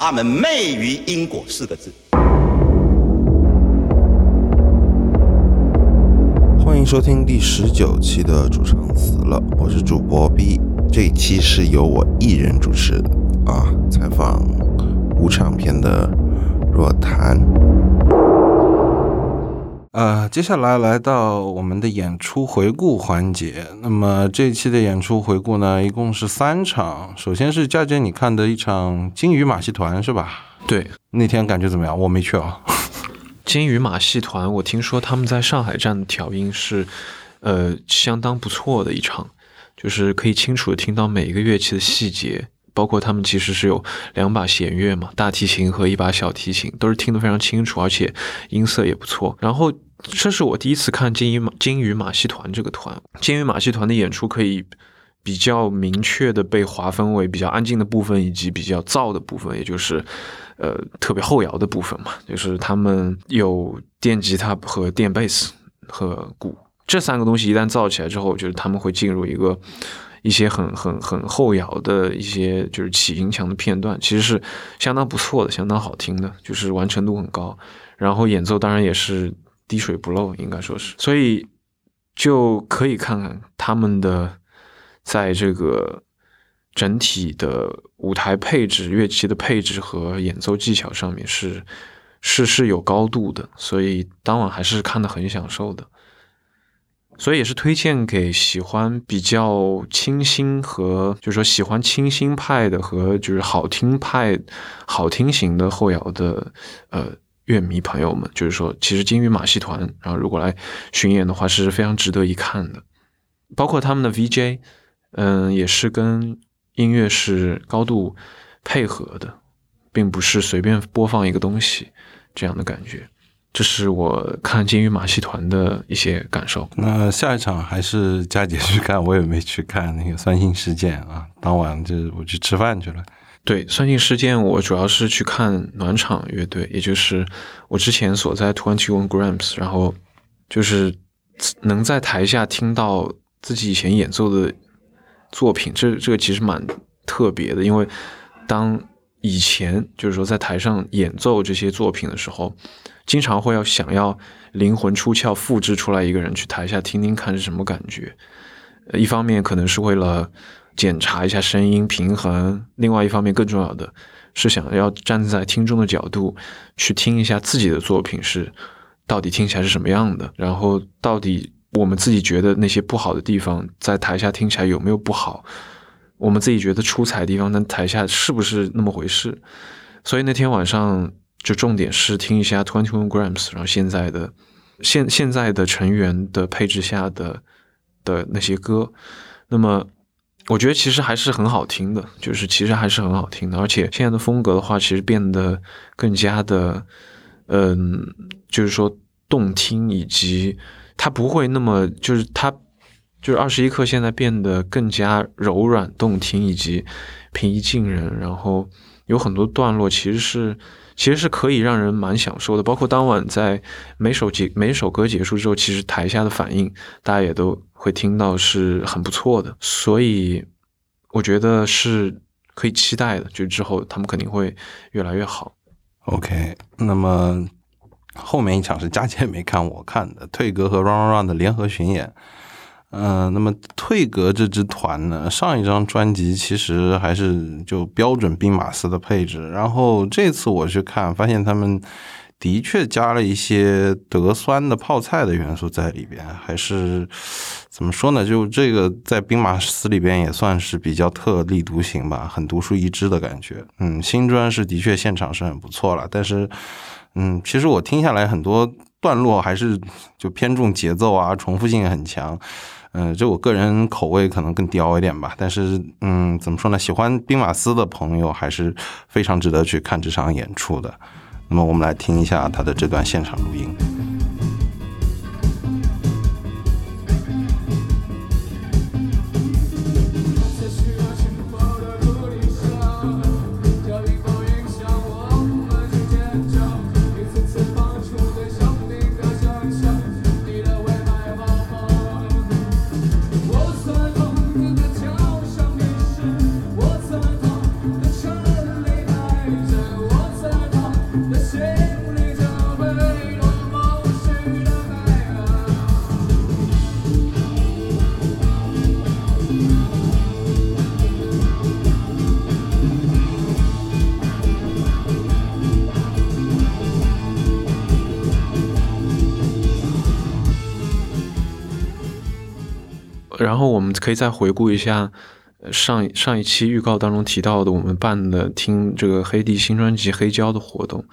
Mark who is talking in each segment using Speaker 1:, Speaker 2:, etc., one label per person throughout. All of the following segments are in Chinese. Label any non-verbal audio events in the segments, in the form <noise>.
Speaker 1: 他们昧于因果四个字。
Speaker 2: 欢迎收听第十九期的主唱死了，我是主播 B，这一期是由我一人主持的啊，采访无唱片的若谈。呃，接下来来到我们的演出回顾环节。那么这一期的演出回顾呢，一共是三场。首先是佳姐你看的一场金鱼马戏团是吧？
Speaker 3: 对，
Speaker 2: 那天感觉怎么样？我没去啊。<laughs>
Speaker 3: 金鱼马戏团，我听说他们在上海站的调音是，呃，相当不错的一场，就是可以清楚的听到每一个乐器的细节，包括他们其实是有两把弦乐嘛，大提琴和一把小提琴，都是听得非常清楚，而且音色也不错。然后。这是我第一次看金鱼马金鱼马戏团这个团，金鱼马戏团的演出可以比较明确的被划分为比较安静的部分以及比较燥的部分，也就是呃特别后摇的部分嘛，就是他们有电吉他和电贝斯和鼓这三个东西一旦燥起来之后，就是他们会进入一个一些很很很后摇的一些就是起音墙的片段，其实是相当不错的，相当好听的，就是完成度很高，然后演奏当然也是。滴水不漏，应该说是，所以就可以看看他们的在这个整体的舞台配置、乐器的配置和演奏技巧上面是是是有高度的，所以当晚还是看的很享受的。所以也是推荐给喜欢比较清新和就是说喜欢清新派的和就是好听派、好听型的后摇的呃。乐迷朋友们，就是说，其实金鱼马戏团，然后如果来巡演的话，是非常值得一看的。包括他们的 VJ，嗯，也是跟音乐是高度配合的，并不是随便播放一个东西这样的感觉。这是我看金鱼马戏团的一些感受。
Speaker 2: 那下一场还是佳姐去看，我也没去看那个酸性事件啊。当晚就我去吃饭去了。
Speaker 3: 对，酸性事件，我主要是去看暖场乐队，也就是我之前所在 Twenty One Grams，然后就是能在台下听到自己以前演奏的作品，这这个其实蛮特别的，因为当以前就是说在台上演奏这些作品的时候，经常会要想要灵魂出窍，复制出来一个人去台下听听看是什么感觉，一方面可能是为了。检查一下声音平衡，另外一方面更重要的是想要站在听众的角度去听一下自己的作品是到底听起来是什么样的，然后到底我们自己觉得那些不好的地方在台下听起来有没有不好，我们自己觉得出彩的地方在台下是不是那么回事？所以那天晚上就重点是听一下 Twenty One Grams，然后现在的现现在的成员的配置下的的那些歌，那么。我觉得其实还是很好听的，就是其实还是很好听的，而且现在的风格的话，其实变得更加的，嗯，就是说动听，以及它不会那么，就是它就是二十一克现在变得更加柔软动听，以及平易近人，然后有很多段落其实是其实是可以让人蛮享受的，包括当晚在每首结每首歌结束之后，其实台下的反应大家也都。会听到是很不错的，所以我觉得是可以期待的。就之后他们肯定会越来越好。
Speaker 2: OK，那么后面一场是佳姐没看，我看的退格和 Run Run Run 的联合巡演。嗯，那么退格这支团呢，上一张专辑其实还是就标准兵马司的配置，然后这次我去看，发现他们。的确加了一些德酸的泡菜的元素在里边，还是怎么说呢？就这个在兵马司里边也算是比较特立独行吧，很独树一帜的感觉。嗯，新专是的确现场是很不错了，但是，嗯，其实我听下来很多段落还是就偏重节奏啊，重复性很强。嗯，就我个人口味可能更刁一点吧，但是，嗯，怎么说呢？喜欢兵马司的朋友还是非常值得去看这场演出的。那么我们来听一下他的这段现场录音。
Speaker 3: 然后我们可以再回顾一下上上一期预告当中提到的我们办的听这个黑帝新专辑《黑胶》的活动。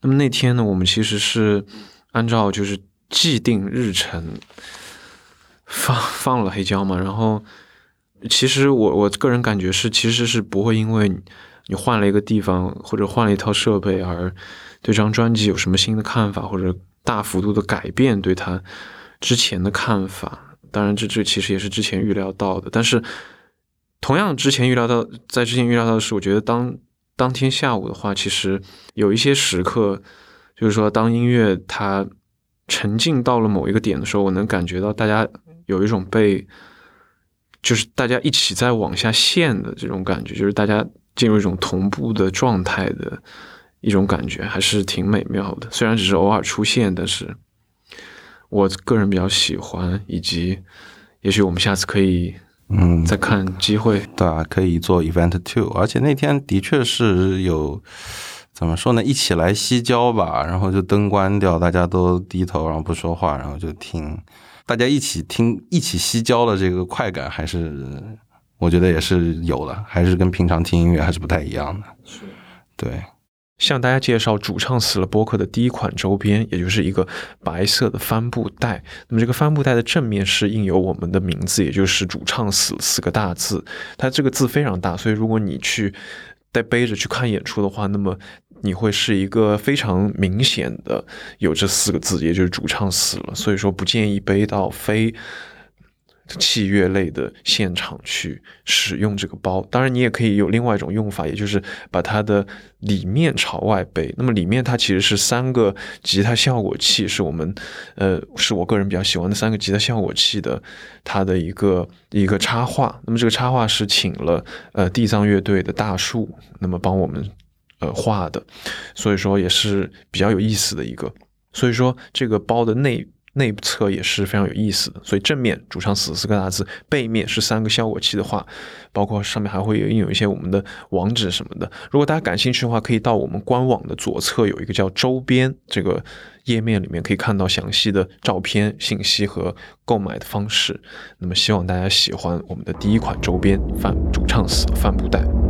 Speaker 3: 那么那天呢，我们其实是按照就是既定日程放 <laughs> 放了黑胶嘛。然后其实我我个人感觉是，其实是不会因为你换了一个地方或者换了一套设备而对这张专辑有什么新的看法或者大幅度的改变对它之前的看法。当然，这这其实也是之前预料到的。但是同样，之前预料到，在之前预料到的是，我觉得当。当天下午的话，其实有一些时刻，就是说，当音乐它沉浸到了某一个点的时候，我能感觉到大家有一种被，就是大家一起在往下陷的这种感觉，就是大家进入一种同步的状态的一种感觉，还是挺美妙的。虽然只是偶尔出现，但是我个人比较喜欢，以及也许我们下次可以。
Speaker 2: 嗯，
Speaker 3: 再看机会，
Speaker 2: 对啊，可以做 event two，而且那天的确是有怎么说呢，一起来西郊吧，然后就灯关掉，大家都低头，然后不说话，然后就听，大家一起听，一起西郊的这个快感，还是我觉得也是有的，还是跟平常听音乐还是不太一样的，
Speaker 3: 是，
Speaker 2: 对。
Speaker 3: 向大家介绍主唱死了播客的第一款周边，也就是一个白色的帆布袋。那么这个帆布袋的正面是印有我们的名字，也就是主唱死四个大字。它这个字非常大，所以如果你去带背着去看演出的话，那么你会是一个非常明显的有这四个字，也就是主唱死了。所以说不建议背到非。器乐类的现场去使用这个包，当然你也可以有另外一种用法，也就是把它的里面朝外背。那么里面它其实是三个吉他效果器，是我们呃是我个人比较喜欢的三个吉他效果器的它的一个一个插画。那么这个插画是请了呃地藏乐队的大树，那么帮我们呃画的，所以说也是比较有意思的一个。所以说这个包的内。内侧也是非常有意思的，所以正面主唱死四个大字，背面是三个效果器的话，包括上面还会有印有一些我们的网址什么的。如果大家感兴趣的话，可以到我们官网的左侧有一个叫周边这个页面里面，可以看到详细的照片信息和购买的方式。那么希望大家喜欢我们的第一款周边帆主唱死帆布袋。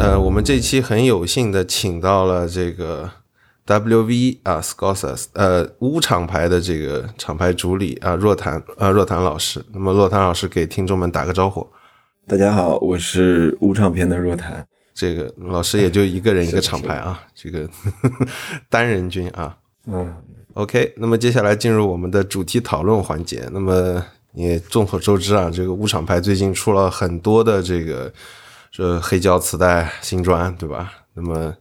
Speaker 2: 我们这期很有幸的请到了这个 WV 啊 s c o s s 呃乌厂牌的这个厂牌主理啊若谈啊若谈老师。那么若谈老师给听众们打个招呼。
Speaker 4: 大家好，我是乌唱片的若谈。
Speaker 2: 这个老师也就一个人一个厂牌啊，这个 <laughs> 单人军啊。
Speaker 4: 嗯。
Speaker 2: OK，那么接下来进入我们的主题讨论环节。那么也众所周知啊，这个乌厂牌最近出了很多的这个。这黑胶磁带新专，对吧？那么，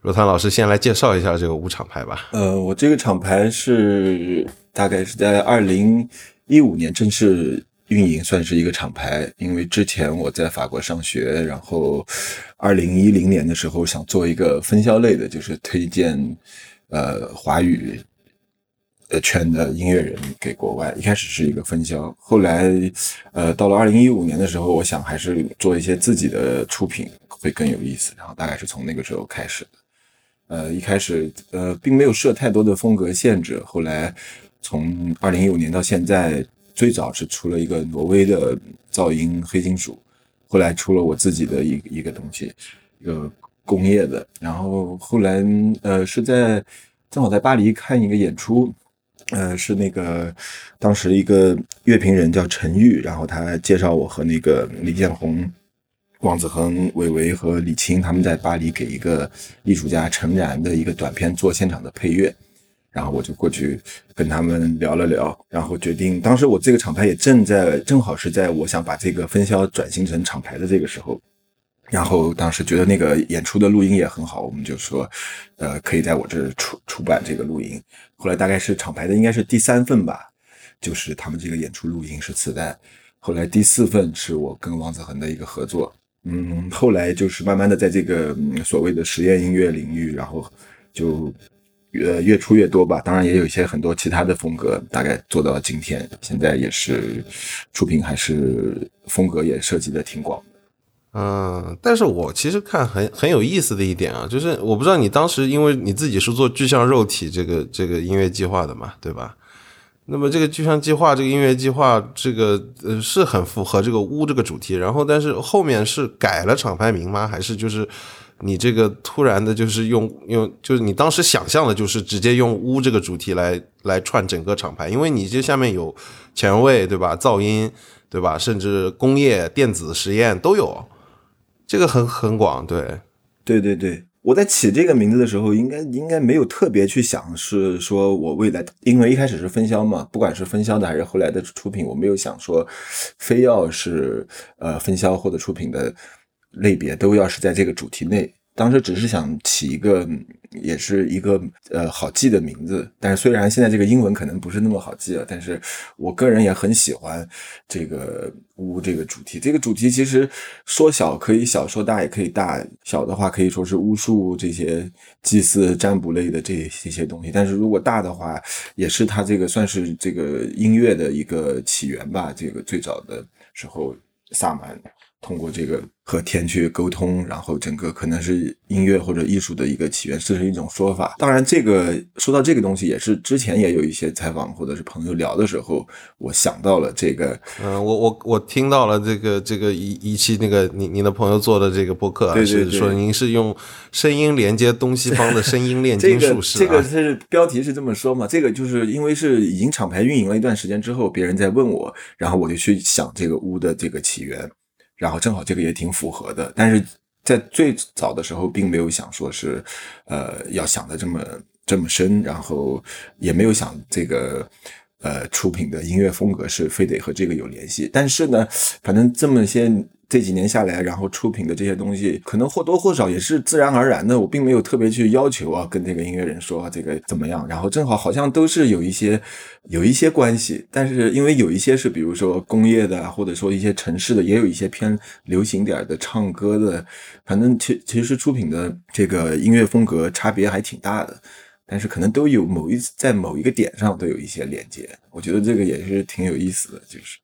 Speaker 2: 若汤老师先来介绍一下这个无厂牌吧。
Speaker 4: 呃，我这个厂牌是大概是在二零一五年正式运营，算是一个厂牌。因为之前我在法国上学，然后二零一零年的时候想做一个分销类的，就是推荐呃华语。呃，圈的音乐人给国外，一开始是一个分销，后来，呃，到了二零一五年的时候，我想还是做一些自己的出品会更有意思，然后大概是从那个时候开始的。呃，一开始呃，并没有设太多的风格限制，后来从二零一五年到现在，最早是出了一个挪威的噪音黑金属，后来出了我自己的一一个东西，一个工业的，然后后来呃是在正好在巴黎看一个演出。呃，是那个当时一个乐评人叫陈玉，然后他介绍我和那个李建宏、王子恒、韦唯和李青他们在巴黎给一个艺术家陈然的一个短片做现场的配乐，然后我就过去跟他们聊了聊，然后决定，当时我这个厂牌也正在正好是在我想把这个分销转型成厂牌的这个时候。然后当时觉得那个演出的录音也很好，我们就说，呃，可以在我这出出版这个录音。后来大概是厂牌的应该是第三份吧，就是他们这个演出录音是磁带。后来第四份是我跟王子恒的一个合作。嗯，后来就是慢慢的在这个所谓的实验音乐领域，然后就越越出越多吧。当然也有一些很多其他的风格，大概做到今天，现在也是出品还是风格也设计的挺广。
Speaker 2: 嗯，但是我其实看很很有意思的一点啊，就是我不知道你当时因为你自己是做具象肉体这个这个音乐计划的嘛，对吧？那么这个具象计划这个音乐计划这个呃是很符合这个屋这个主题，然后但是后面是改了厂牌名吗？还是就是你这个突然的就是用用就是你当时想象的就是直接用屋这个主题来来串整个厂牌，因为你这下面有前卫对吧？噪音对吧？甚至工业电子实验都有。这个很很广，对，
Speaker 4: 对对对，我在起这个名字的时候，应该应该没有特别去想，是说我未来，因为一开始是分销嘛，不管是分销的还是后来的出品，我没有想说，非要是呃分销或者出品的类别都要是在这个主题内。当时只是想起一个，也是一个呃好记的名字，但是虽然现在这个英文可能不是那么好记了，但是我个人也很喜欢这个巫这个主题。这个主题其实说小可以小，说大也可以大。小的话可以说是巫术这些祭祀占卜类的这这些东西，但是如果大的话，也是它这个算是这个音乐的一个起源吧。这个最早的时候，萨满。通过这个和天去沟通，然后整个可能是音乐或者艺术的一个起源，这是一种说法。当然，这个说到这个东西，也是之前也有一些采访或者是朋友聊的时候，我想到了这个。
Speaker 2: 嗯，我我我听到了这个这个一一期那个你您的朋友做的这个播客，是说您是用声音连接东西方的声音炼金术士。
Speaker 4: 这个是标题是这么说嘛？这个就是因为是已经厂牌运营了一段时间之后，别人在问我，然后我就去想这个屋的这个起源。然后正好这个也挺符合的，但是在最早的时候并没有想说是，呃，要想的这么这么深，然后也没有想这个。呃，出品的音乐风格是非得和这个有联系，但是呢，反正这么些这几年下来，然后出品的这些东西，可能或多或少也是自然而然的，我并没有特别去要求啊，跟这个音乐人说啊这个怎么样，然后正好好像都是有一些有一些关系，但是因为有一些是比如说工业的，或者说一些城市的，也有一些偏流行点的唱歌的，反正其其实出品的这个音乐风格差别还挺大的。但是可能都有某一在某一个点上都有一些连接，我觉得这个也是挺有意思的，就是。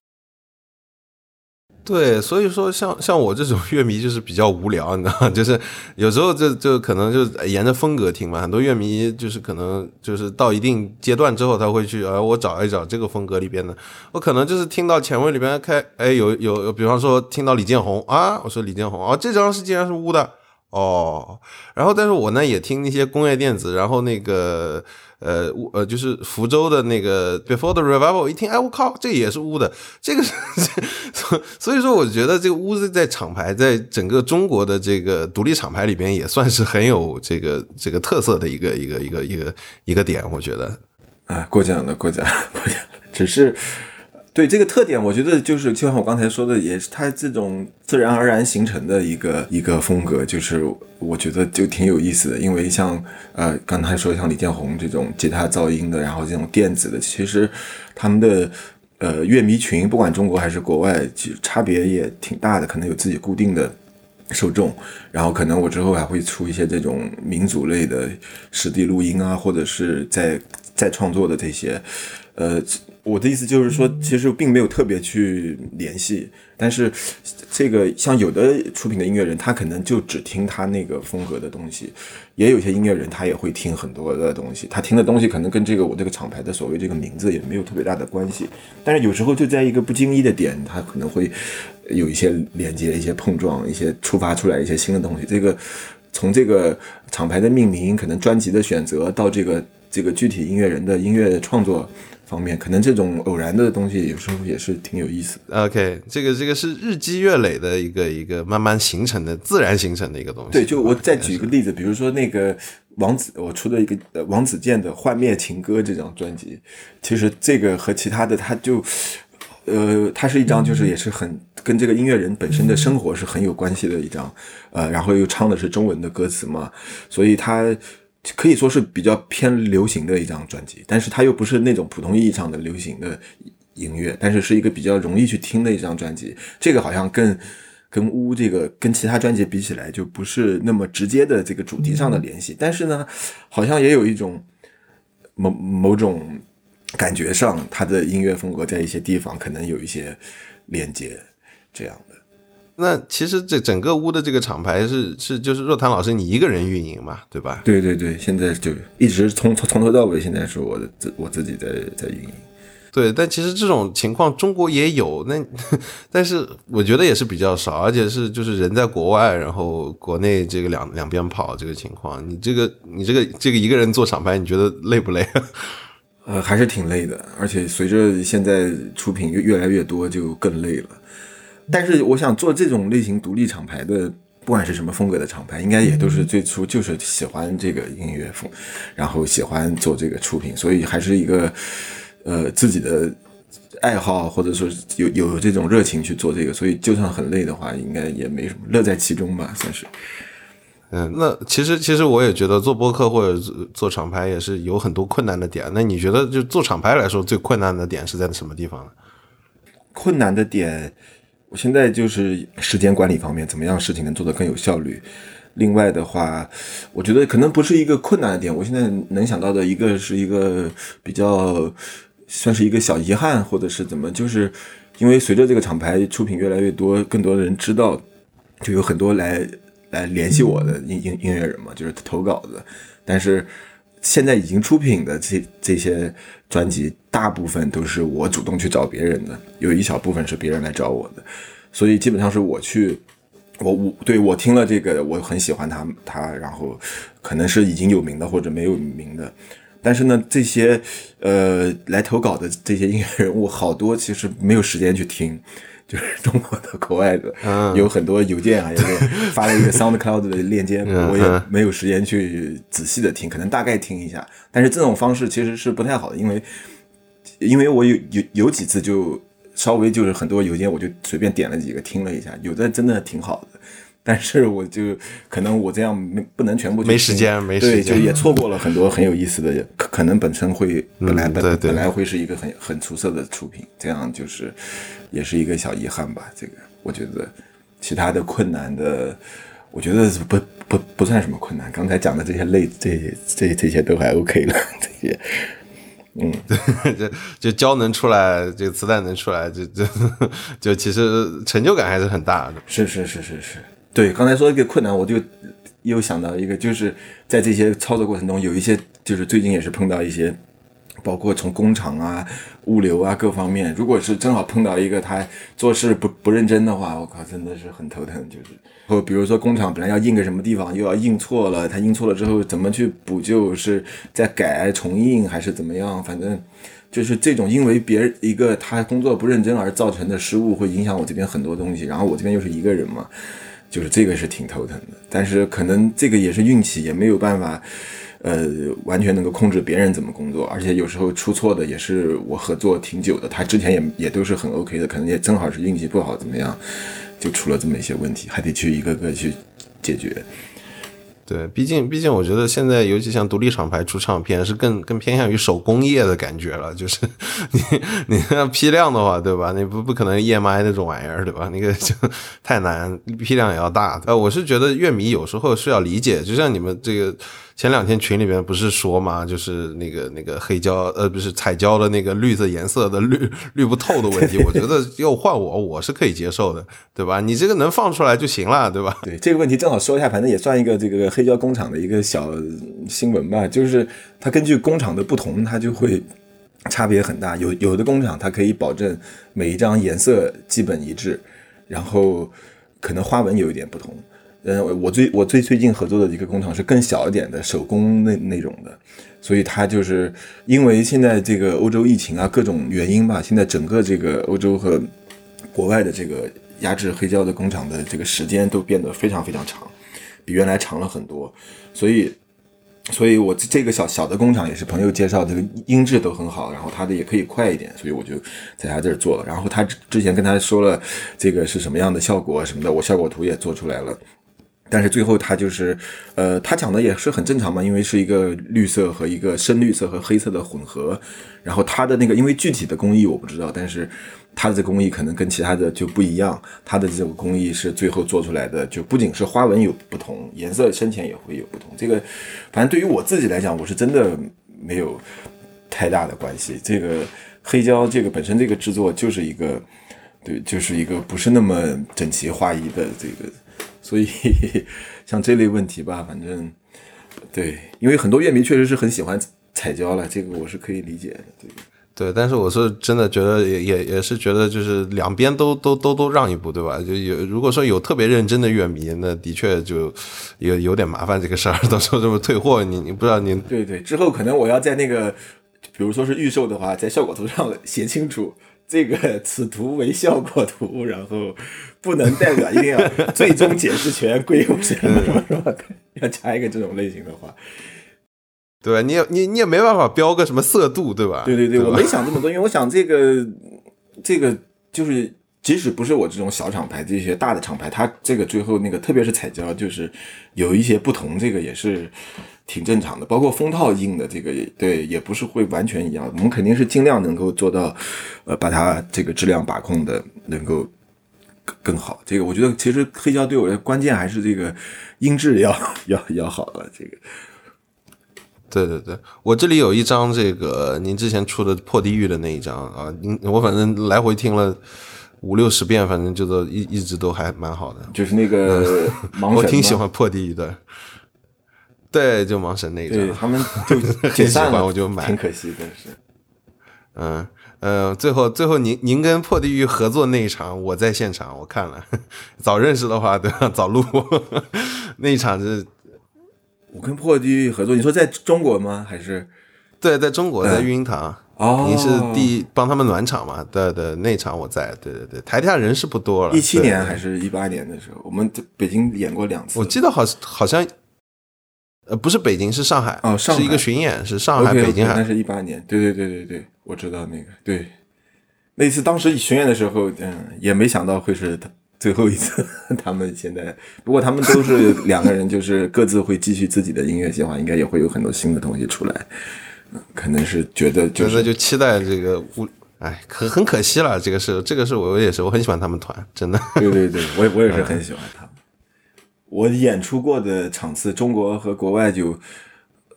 Speaker 2: 对，所以说像像我这种乐迷就是比较无聊，你知道吗？<laughs> 就是有时候就就可能就沿着风格听嘛。很多乐迷就是可能就是到一定阶段之后，他会去呃，我找一找这个风格里边的。我可能就是听到前卫里边开，哎，有有，比方说听到李建宏啊，我说李建宏啊，这张是竟然是乌的。哦，然后但是我呢也听那些工业电子，然后那个呃呃就是福州的那个 Before the Revival，一听哎我靠，这也是乌的，这个是，<laughs> 所以说我觉得这个乌子在厂牌，在整个中国的这个独立厂牌里边也算是很有这个这个特色的一个一个一个一个一个点，我觉得，
Speaker 4: 啊过奖了过奖了过奖了，只是。对这个特点，我觉得就是就像我刚才说的，也是它这种自然而然形成的一个一个风格，就是我觉得就挺有意思的。因为像呃刚才说像李建宏这种吉他噪音的，然后这种电子的，其实他们的呃乐迷群，不管中国还是国外，其实差别也挺大的，可能有自己固定的受众。然后可能我之后还会出一些这种民族类的实地录音啊，或者是在在创作的这些呃。我的意思就是说，其实并没有特别去联系，但是这个像有的出品的音乐人，他可能就只听他那个风格的东西，也有些音乐人他也会听很多的东西，他听的东西可能跟这个我这个厂牌的所谓这个名字也没有特别大的关系，但是有时候就在一个不经意的点，他可能会有一些连接、一些碰撞、一些触发出来一些新的东西。这个从这个厂牌的命名，可能专辑的选择，到这个这个具体音乐人的音乐创作。方面可能这种偶然的东西有时候也是挺有意思
Speaker 2: 的。OK，这个这个是日积月累的一个一个慢慢形成的自然形成的一个东西。
Speaker 4: 对，就我再举一个例子，比如说那个王子，我出的一个王子健的《幻灭情歌》这张专辑，其实这个和其他的，他就呃，它是一张就是也是很跟这个音乐人本身的生活是很有关系的一张，呃，然后又唱的是中文的歌词嘛，所以它。可以说是比较偏流行的一张专辑，但是它又不是那种普通意义上的流行的音乐，但是是一个比较容易去听的一张专辑。这个好像更跟乌这个跟其他专辑比起来，就不是那么直接的这个主题上的联系，但是呢，好像也有一种某某种感觉上，它的音乐风格在一些地方可能有一些连接，这样的。
Speaker 2: 那其实这整个屋的这个厂牌是是就是若潭老师你一个人运营嘛，对吧？
Speaker 4: 对对对，现在就一直从从从头到尾，现在是我的自我自己在在运营。
Speaker 2: 对，但其实这种情况中国也有，那 <laughs> 但是我觉得也是比较少，而且是就是人在国外，然后国内这个两两边跑这个情况，你这个你这个这个一个人做厂牌，你觉得累不累？<laughs>
Speaker 4: 呃，还是挺累的，而且随着现在出品越越来越多，就更累了。但是我想做这种类型独立厂牌的，不管是什么风格的厂牌，应该也都是最初就是喜欢这个音乐风，然后喜欢做这个出品，所以还是一个。呃，自己的爱好或者说有有这种热情去做这个，所以就算很累的话，应该也没什么，乐在其中吧，算是。
Speaker 2: 嗯，那其实其实我也觉得做播客或者做厂牌也是有很多困难的点。那你觉得就做厂牌来说，最困难的点是在什么地方呢？
Speaker 4: 困难的点，我现在就是时间管理方面，怎么样事情能做得更有效率。另外的话，我觉得可能不是一个困难的点。我现在能想到的一个是一个比较。算是一个小遗憾，或者是怎么？就是因为随着这个厂牌出品越来越多，更多的人知道，就有很多来来联系我的音音音乐人嘛，就是投稿的。但是现在已经出品的这这些专辑，大部分都是我主动去找别人的，有一小部分是别人来找我的。所以基本上是我去，我我对我听了这个，我很喜欢他他，然后可能是已经有名的或者没有名的。但是呢，这些呃来投稿的这些音乐人物，好多其实没有时间去听，就是中国的、国外的，有很多邮件啊，<laughs> 有发了一个 SoundCloud 的链接，我也没有时间去仔细的听，可能大概听一下。但是这种方式其实是不太好的，因为因为我有有有几次就稍微就是很多邮件，我就随便点了几个听了一下，有的真的挺好的。但是我就可能我这样没不能全部
Speaker 2: 没时间没时
Speaker 4: 间，对，就也错过了很多很有意思的，可可能本身会本来本本来会是一个很很出色的出品，这样就是也是一个小遗憾吧。这个我觉得其他的困难的，我觉得不不不算什么困难。刚才讲的这些类这这这些都还 OK 了，这些嗯，对 <laughs>
Speaker 2: 就就胶能出来，这个磁带能出来，就就就其实成就感还是很大的。
Speaker 4: 是是是是是。对，刚才说一个困难，我就又想到一个，就是在这些操作过程中，有一些就是最近也是碰到一些，包括从工厂啊、物流啊各方面，如果是正好碰到一个他做事不不认真的话，我靠，真的是很头疼。就是或比如说工厂本来要印个什么地方，又要印错了，他印错了之后怎么去补救？是再改重印还是怎么样？反正就是这种因为别人一个他工作不认真而造成的失误，会影响我这边很多东西。然后我这边又是一个人嘛。就是这个是挺头疼的，但是可能这个也是运气，也没有办法，呃，完全能够控制别人怎么工作，而且有时候出错的也是我合作挺久的，他之前也也都是很 OK 的，可能也正好是运气不好怎么样，就出了这么一些问题，还得去一个个去解决。
Speaker 2: 对，毕竟毕竟，我觉得现在尤其像独立厂牌出唱片，是更更偏向于手工业的感觉了。就是你你要批量的话，对吧？你不不可能 EMI 那种玩意儿，对吧？那个就太难，批量也要大。呃，我是觉得乐迷有时候需要理解，就像你们这个。前两天群里面不是说嘛，就是那个那个黑胶，呃，不是彩胶的那个绿色颜色的绿 <laughs> 绿不透的问题，我觉得要换我，我是可以接受的，对吧？你这个能放出来就行了，对吧？<laughs>
Speaker 4: 对这个问题正好说一下，反正也算一个这个黑胶工厂的一个小新闻吧，就是它根据工厂的不同，它就会差别很大。有有的工厂它可以保证每一张颜色基本一致，然后可能花纹有一点不同。嗯，我最我最最近合作的一个工厂是更小一点的手工那那种的，所以它就是因为现在这个欧洲疫情啊各种原因吧，现在整个这个欧洲和国外的这个压制黑胶的工厂的这个时间都变得非常非常长，比原来长了很多，所以所以我这个小小的工厂也是朋友介绍，这个音质都很好，然后他的也可以快一点，所以我就在他这儿做了，然后他之前跟他说了这个是什么样的效果什么的，我效果图也做出来了。但是最后他就是，呃，他讲的也是很正常嘛，因为是一个绿色和一个深绿色和黑色的混合，然后他的那个因为具体的工艺我不知道，但是他的这工艺可能跟其他的就不一样，他的这个工艺是最后做出来的，就不仅是花纹有不同，颜色深浅也会有不同。这个反正对于我自己来讲，我是真的没有太大的关系。这个黑胶这个本身这个制作就是一个。对，就是一个不是那么整齐划一的这个，所以 <laughs> 像这类问题吧，反正对，因为很多乐迷确实是很喜欢彩椒了，这个我是可以理解的，对。
Speaker 2: 对，但是我是真的觉得也也也是觉得就是两边都都都都让一步，对吧？就有如果说有特别认真的乐迷，那的确就有有点麻烦这个事儿，到时候这么退货，你你不知道你
Speaker 4: 对对，之后可能我要在那个，比如说是预售的话，在效果图上写清楚这个此图为效果图，然后不能代表，一定要最终解释权归有谁，<laughs> 是吧？要加一个这种类型的话。
Speaker 2: 对吧？你也你你也没办法标个什么色度，对吧？
Speaker 4: 对对对，我没想这么多，因为我想这个这个就是即使不是我这种小厂牌，这些大的厂牌，它这个最后那个特别是彩胶，就是有一些不同，这个也是挺正常的。包括封套印的这个，对，也不是会完全一样。我们肯定是尽量能够做到，呃，把它这个质量把控的能够更好。这个我觉得其实黑胶对我的关键还是这个音质要要要好了，这个。
Speaker 2: 对对对，我这里有一张这个您之前出的破地狱的那一张啊，您我反正来回听了五六十遍，反正就都一一直都还蛮好的。
Speaker 4: 就是那个 <laughs> 盲神，
Speaker 2: 我挺喜欢破地狱的。对，就盲神那一张，
Speaker 4: 他们就解散 <laughs> 了，
Speaker 2: 我就买，
Speaker 4: 挺可惜的是。
Speaker 2: 嗯呃，最后最后您您跟破地狱合作那一场，我在现场我看了，<laughs> 早认识的话对吧？早录 <laughs> 那一场是。
Speaker 4: 我跟破地狱合作，你说在中国吗？还是
Speaker 2: 对，在中国，在育婴堂。
Speaker 4: 哦，
Speaker 2: 您是第帮他们暖场嘛？对对，那场我在。对对对，台下人是不多了。
Speaker 4: 一七年还是一八年的时候，我们在北京演过两次。
Speaker 2: 我记得好好像，呃，不是北京，是上海。
Speaker 4: 哦，上
Speaker 2: 是一个巡演，是上海、北京。
Speaker 4: 那是一八年。对对对对对，我知道那个。对，那次当时巡演的时候，嗯，也没想到会是他。最后一次，<laughs> 他们现在不过他们都是 <laughs> 两个人，就是各自会继续自己的音乐计划，应该也会有很多新的东西出来。可能是觉得就是
Speaker 2: 就期待这个，我哎，可很可惜了。这个是这个是我也是我很喜欢他们团，真的。
Speaker 4: 对对对，<laughs> 我我也是很喜欢他们。我演出过的场次，中国和国外就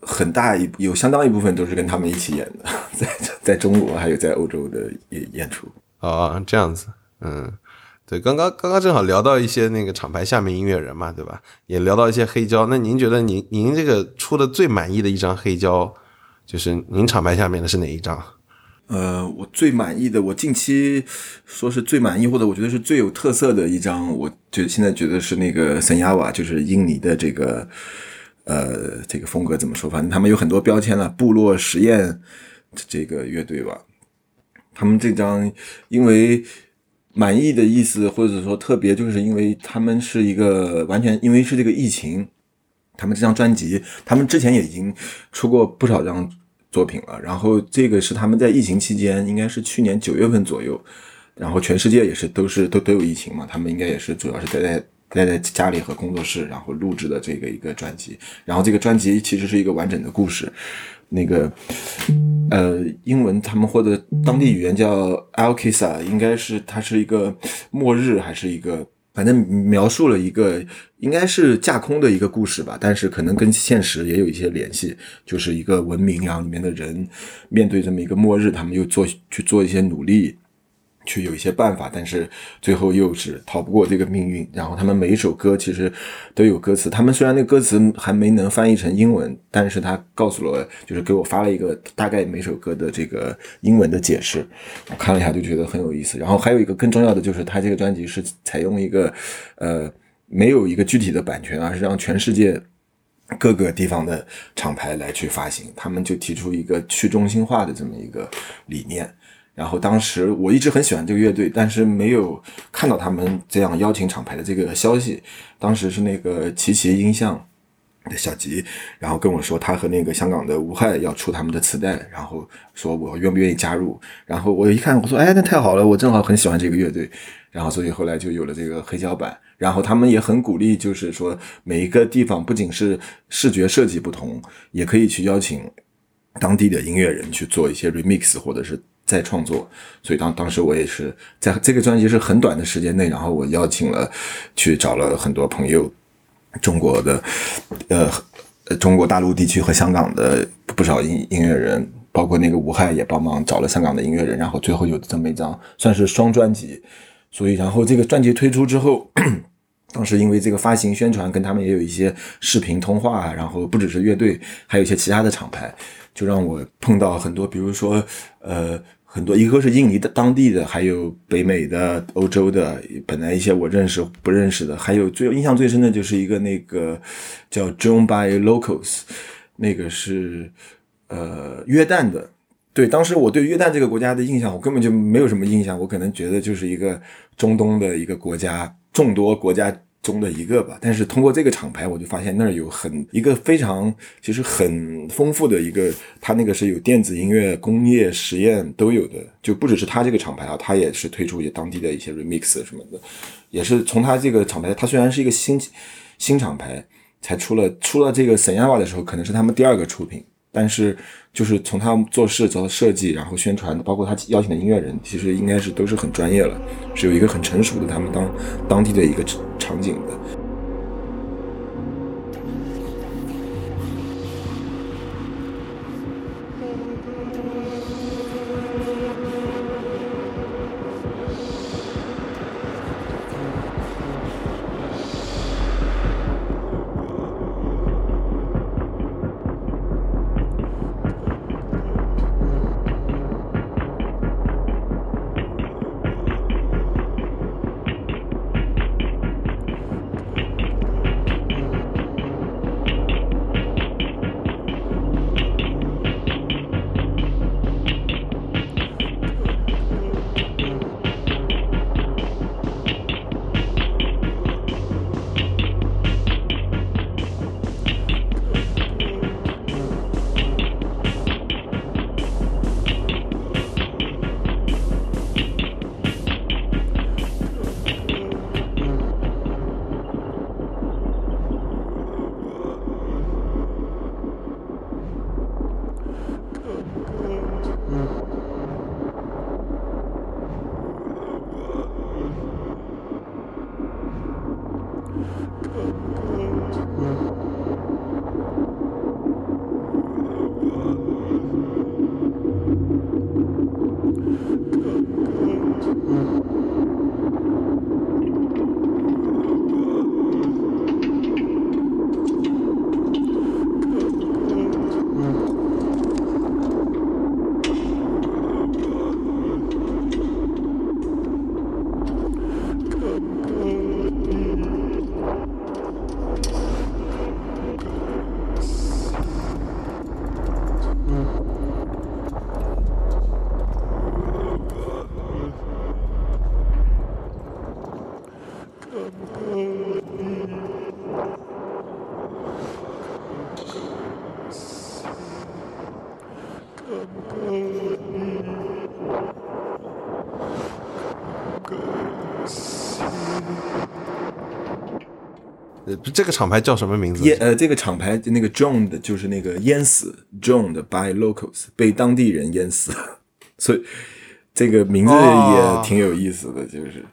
Speaker 4: 很大一有相当一部分都是跟他们一起演的，<laughs> 在在中国还有在欧洲的演演出。
Speaker 2: 啊，这样子，嗯。对，刚刚刚刚正好聊到一些那个厂牌下面音乐人嘛，对吧？也聊到一些黑胶。那您觉得您您这个出的最满意的一张黑胶，就是您厂牌下面的是哪一张？
Speaker 4: 呃，我最满意的，我近期说是最满意，或者我觉得是最有特色的一张，我就现在觉得是那个森亚瓦，就是印尼的这个呃这个风格怎么说？反正他们有很多标签了，部落实验这个乐队吧。他们这张因为。满意的意思，或者说特别，就是因为他们是一个完全，因为是这个疫情，他们这张专辑，他们之前也已经出过不少张作品了。然后这个是他们在疫情期间，应该是去年九月份左右，然后全世界也是都是都都有疫情嘛，他们应该也是主要是待在待在家里和工作室，然后录制的这个一个专辑。然后这个专辑其实是一个完整的故事。那个，呃，英文他们或者当地语言叫 Alkisa，应该是它是一个末日还是一个，反正描述了一个应该是架空的一个故事吧，但是可能跟现实也有一些联系，就是一个文明，然后里面的人面对这么一个末日，他们又做去做一些努力。去有一些办法，但是最后又是逃不过这个命运。然后他们每一首歌其实都有歌词，他们虽然那歌词还没能翻译成英文，但是他告诉了，就是给我发了一个大概每首歌的这个英文的解释。我看了一下就觉得很有意思。然后还有一个更重要的就是，他这个专辑是采用一个呃没有一个具体的版权，而是让全世界各个地方的厂牌来去发行。他们就提出一个去中心化的这么一个理念。然后当时我一直很喜欢这个乐队，但是没有看到他们这样邀请厂牌的这个消息。当时是那个奇奇音像的小吉，然后跟我说他和那个香港的无害要出他们的磁带，然后说我愿不愿意加入。然后我一看，我说哎，那太好了，我正好很喜欢这个乐队。然后所以后来就有了这个黑胶版。然后他们也很鼓励，就是说每一个地方不仅是视觉设计不同，也可以去邀请当地的音乐人去做一些 remix 或者是。在创作，所以当当时我也是在这个专辑是很短的时间内，然后我邀请了去找了很多朋友，中国的呃中国大陆地区和香港的不少音音乐人，包括那个吴害也帮忙找了香港的音乐人，然后最后有这么一张算是双专辑，所以然后这个专辑推出之后。<clears throat> 当时因为这个发行宣传，跟他们也有一些视频通话，然后不只是乐队，还有一些其他的厂牌，就让我碰到很多，比如说，呃，很多一个是印尼的当地的，还有北美的、欧洲的，本来一些我认识不认识的，还有最印象最深的就是一个那个叫 John by Locals，那个是呃约旦的。对，当时我对约旦这个国家的印象，我根本就没有什么印象，我可能觉得就是一个中东的一个国家，众多国家。中的一个吧，但是通过这个厂牌，我就发现那儿有很一个非常其实很丰富的一个，它那个是有电子音乐、工业实验都有的，就不只是它这个厂牌啊，它也是推出一些当地的一些 remix 什么的，也是从它这个厂牌，它虽然是一个新新厂牌，才出了出了这个神亚瓦的时候，可能是他们第二个出品。但是，就是从他做事、到设计，然后宣传，包括他邀请的音乐人，其实应该是都是很专业了，是有一个很成熟的他们当当地的一个场景的。
Speaker 2: 这个厂牌叫什么名字？
Speaker 4: 淹呃，这个厂牌那个 John 的就是那个淹死 John 的 by locals 被当地人淹死，<laughs> 所以这个名字也挺有意思的，就是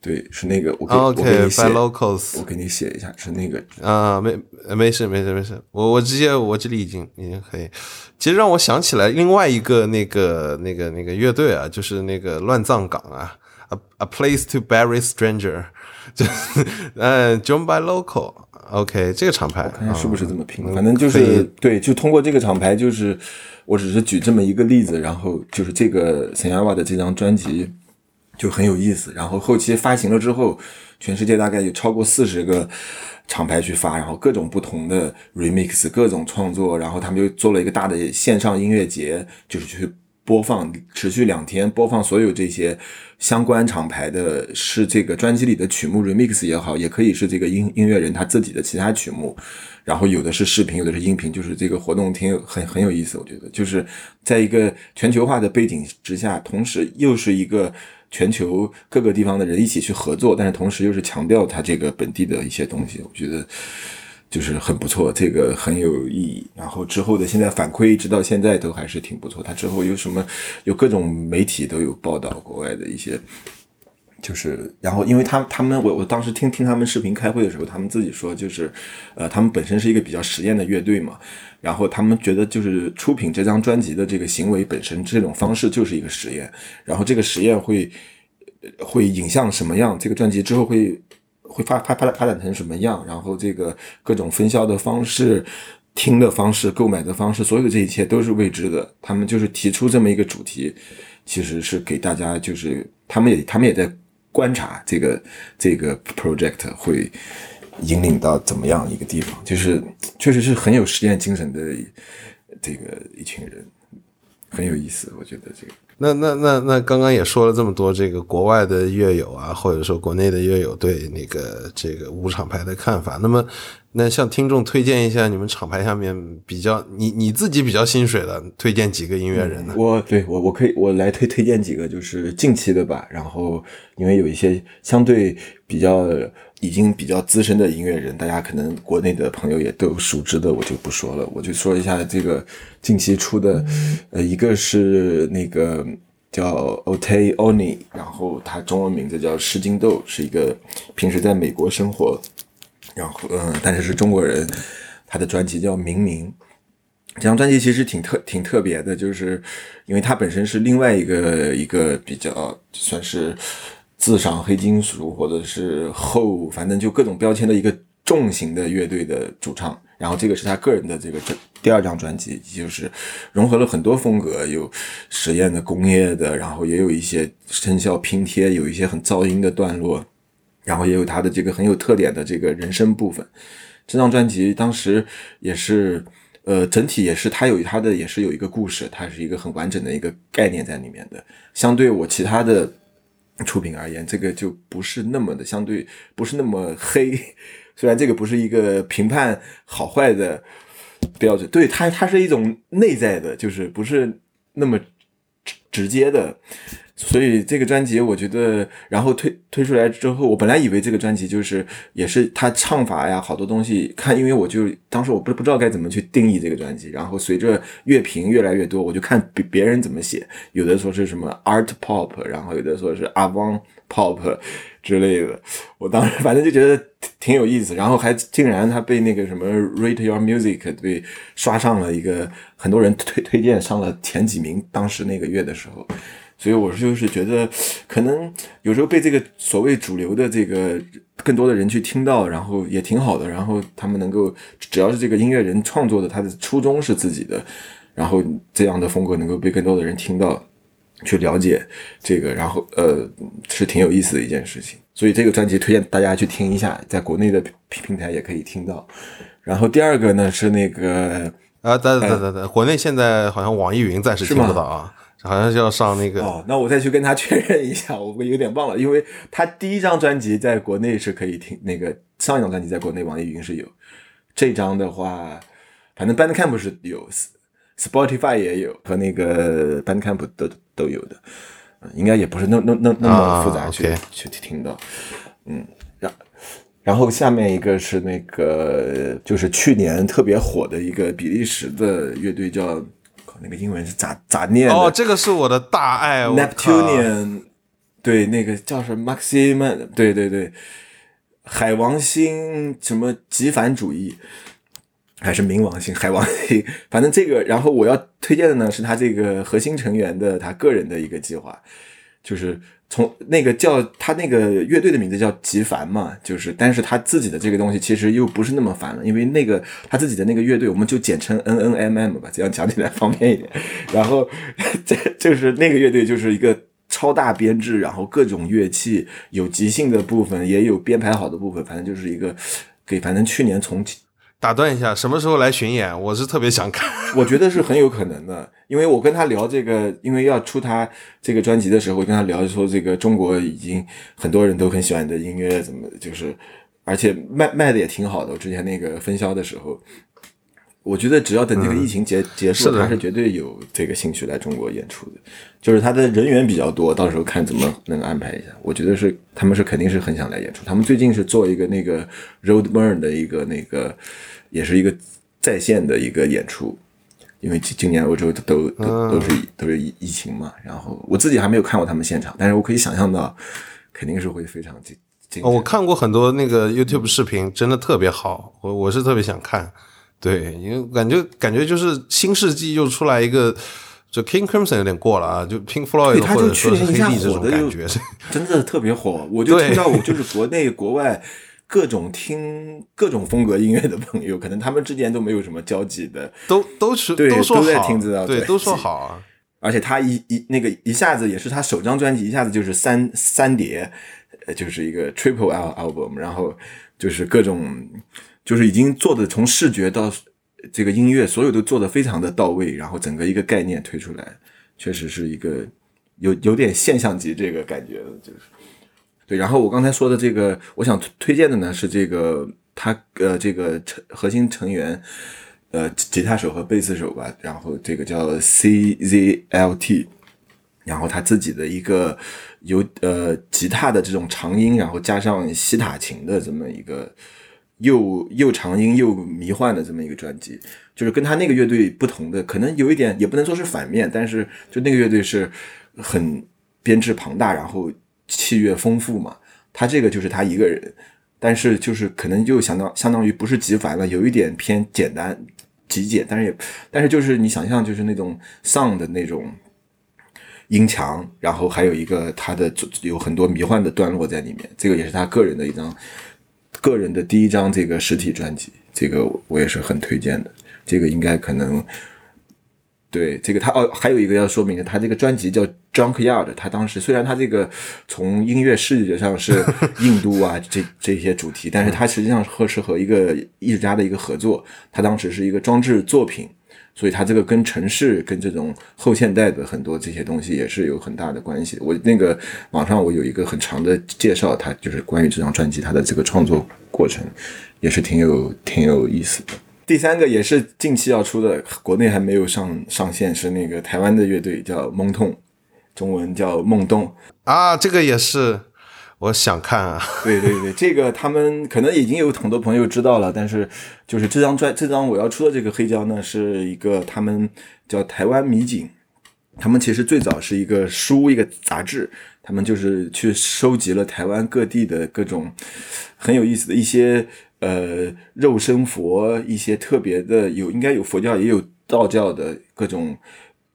Speaker 4: 对，是那个我给我给你写
Speaker 2: by locals，
Speaker 4: 我给你写一下，是那个
Speaker 2: 啊，没没事没事没事，我我直接我这里已经已经可以。其实让我想起来另外一个那个那个那个乐队啊，就是那个乱葬岗啊，a a place to bury stranger。<laughs> 就嗯，John by Local，OK，这个厂牌，
Speaker 4: 看是不是这么拼？反正就是对，就通过这个厂牌，就是我只是举这么一个例子，然后就是这个 s a n a 的这张专辑就很有意思。然后后期发行了之后，全世界大概有超过四十个厂牌去发，然后各种不同的 remix，各种创作，然后他们又做了一个大的线上音乐节，就是去。播放持续两天，播放所有这些相关厂牌的，是这个专辑里的曲目 remix 也好，也可以是这个音音乐人他自己的其他曲目，然后有的是视频，有的是音频，就是这个活动挺很很有意思，我觉得就是在一个全球化的背景之下，同时又是一个全球各个地方的人一起去合作，但是同时又是强调他这个本地的一些东西，我觉得。就是很不错，这个很有意义。然后之后的现在反馈，一直到现在都还是挺不错。他之后有什么，有各种媒体都有报道国外的一些，就是然后因为他他们我我当时听听他们视频开会的时候，他们自己说就是，呃，他们本身是一个比较实验的乐队嘛，然后他们觉得就是出品这张专辑的这个行为本身这种方式就是一个实验，然后这个实验会。会影像什么样，这个专辑之后会会发发发发展成什么样，然后这个各种分销的方式、听的方式、购买的方式，所有这一切都是未知的。他们就是提出这么一个主题，其实是给大家，就是他们也他们也在观察这个这个 project 会引领到怎么样一个地方，就是确实是很有实验精神的这个一群人，很有意思，我觉得这个。
Speaker 2: 那那那那刚刚也说了这么多，这个国外的乐友啊，或者说国内的乐友对那个这个无厂牌的看法。那么，那向听众推荐一下你们厂牌下面比较你你自己比较心水的，推荐几个音乐人呢？
Speaker 4: 我对我我可以我来推推荐几个，就是近期的吧。然后因为有一些相对比较已经比较资深的音乐人，大家可能国内的朋友也都熟知的，我就不说了。我就说一下这个近期出的，呃，一个是那个叫 Otay Oni，然后他中文名字叫施金豆，是一个平时在美国生活，然后嗯，但是是中国人。他的专辑叫《明明》。这张专辑其实挺特挺特别的，就是因为他本身是另外一个一个比较算是自赏黑金属或者是后，反正就各种标签的一个重型的乐队的主唱。然后这个是他个人的这个第二张专辑，就是融合了很多风格，有实验的、工业的，然后也有一些声效拼贴，有一些很噪音的段落，然后也有他的这个很有特点的这个人声部分。这张专辑当时也是。呃，整体也是，他有他的，也是有一个故事，它是一个很完整的一个概念在里面的。相对我其他的出品而言，这个就不是那么的，相对不是那么黑。<laughs> 虽然这个不是一个评判好坏的标准，对它，它是一种内在的，就是不是那么直接的。所以这个专辑，我觉得，然后推推出来之后，我本来以为这个专辑就是也是他唱法呀，好多东西看，因为我就当时我不不知道该怎么去定义这个专辑。然后随着乐评越来越多，我就看别别人怎么写，有的说是什么 art pop，然后有的说是 avant pop 之类的。我当时反正就觉得挺有意思，然后还竟然他被那个什么 rate your music 被刷上了一个很多人推推荐上了前几名，当时那个月的时候。所以我就是觉得，可能有时候被这个所谓主流的这个更多的人去听到，然后也挺好的。然后他们能够，只要是这个音乐人创作的，他的初衷是自己的，然后这样的风格能够被更多的人听到，去了解这个，然后呃，是挺有意思的一件事情。所以这个专辑推荐大家去听一下，在国内的平平台也可以听到。然后第二个呢是那个
Speaker 2: 啊，等等等等，国内现在好像网易云暂时听不到啊。好像是要上那个。
Speaker 4: 哦，那我再去跟他确认一下，我有点忘了，因为他第一张专辑在国内是可以听，那个上一张专辑在国内网易云是有，这张的话，反正 Bandcamp 是有，Spotify 也有，和那个 Bandcamp 都都有的，应该也不是那那那那么复杂去去听到，嗯，然然后下面一个是那个就是去年特别火的一个比利时的乐队叫。那个英文是咋咋念的？
Speaker 2: 哦，这个是我的大爱
Speaker 4: ，Neptunian，对，那个叫什么 Maxim，对对对，海王星什么极繁主义，还是冥王星、海王星，反正这个，然后我要推荐的呢是他这个核心成员的他个人的一个计划，就是。从那个叫他那个乐队的名字叫极烦嘛，就是，但是他自己的这个东西其实又不是那么烦了，因为那个他自己的那个乐队，我们就简称 N N M M 吧，这样讲起来方便一点。然后这就是那个乐队，就是一个超大编制，然后各种乐器，有即兴的部分，也有编排好的部分，反正就是一个给，反正去年从。
Speaker 2: 打断一下，什么时候来巡演？我是特别想看，<laughs>
Speaker 4: 我觉得是很有可能的，因为我跟他聊这个，因为要出他这个专辑的时候，跟他聊说这个中国已经很多人都很喜欢你的音乐，怎么就是，而且卖卖的也挺好的。我之前那个分销的时候，我觉得只要等这个疫情结结束，他是绝对有这个兴趣来中国演出的。就是他的人员比较多，到时候看怎么能安排一下。我觉得是他们是肯定是很想来演出。他们最近是做一个那个 Road Burn 的一个那个。也是一个在线的一个演出，因为今今年欧洲都都都是都是疫疫情嘛，然后我自己还没有看过他们现场，但是我可以想象到，肯定是会非常精精。
Speaker 2: 我看过很多那个 YouTube 视频，真的特别好，我我是特别想看，对，因为感觉感觉就是新世纪又出来一个就 King Crimson 有点过了啊，就 Pink Floyd，
Speaker 4: 就
Speaker 2: 者说是黑
Speaker 4: 去年一下
Speaker 2: 帝这
Speaker 4: 的
Speaker 2: 感觉，<laughs>
Speaker 4: 真的特别火。我就
Speaker 2: 对
Speaker 4: 听到我就是国内国外各种听各种风格音乐的朋友，可能他们之间都没有什么交集的，
Speaker 2: 都都是
Speaker 4: 对
Speaker 2: 都
Speaker 4: 在
Speaker 2: 好，
Speaker 4: 听这张
Speaker 2: 对，
Speaker 4: 专
Speaker 2: 都说好啊。<laughs>
Speaker 4: 而且他一一那个一下子也是他首张专辑，一下子就是三三碟，呃，就是一个 triple L album，然后就是各种就是已经做的从视觉到这个音乐，所有都做的非常的到位，然后整个一个概念推出来，确实是一个有有点现象级这个感觉的，就是对。然后我刚才说的这个，我想推荐的呢是这个他呃这个成核心成员。呃，吉他手和贝斯手吧，然后这个叫 CZLT，然后他自己的一个有呃吉他的这种长音，然后加上西塔琴的这么一个又又长音又迷幻的这么一个专辑，就是跟他那个乐队不同的，可能有一点也不能说是反面，但是就那个乐队是很编制庞大，然后器乐丰富嘛，他这个就是他一个人。但是就是可能就相当相当于不是极繁了，有一点偏简单极简，但是也但是就是你想象就是那种丧的那种音墙，然后还有一个他的有很多迷幻的段落在里面，这个也是他个人的一张个人的第一张这个实体专辑，这个我也是很推荐的，这个应该可能。对这个他哦，还有一个要说明的，他这个专辑叫《Junkyard》，他当时虽然他这个从音乐视觉上是印度啊 <laughs> 这这些主题，但是他实际上和是和一个艺术家的一个合作，他当时是一个装置作品，所以他这个跟城市跟这种后现代的很多这些东西也是有很大的关系。我那个网上我有一个很长的介绍，他就是关于这张专辑他的这个创作过程，也是挺有挺有意思的。第三个也是近期要出的，国内还没有上上线，是那个台湾的乐队叫梦痛，中文叫梦动
Speaker 2: 啊，这个也是我想看啊。<laughs>
Speaker 4: 对对对，这个他们可能已经有很多朋友知道了，但是就是这张专这张我要出的这个黑胶呢，是一个他们叫台湾迷景，他们其实最早是一个书一个杂志，他们就是去收集了台湾各地的各种很有意思的一些。呃，肉身佛一些特别的有，应该有佛教也有道教的各种，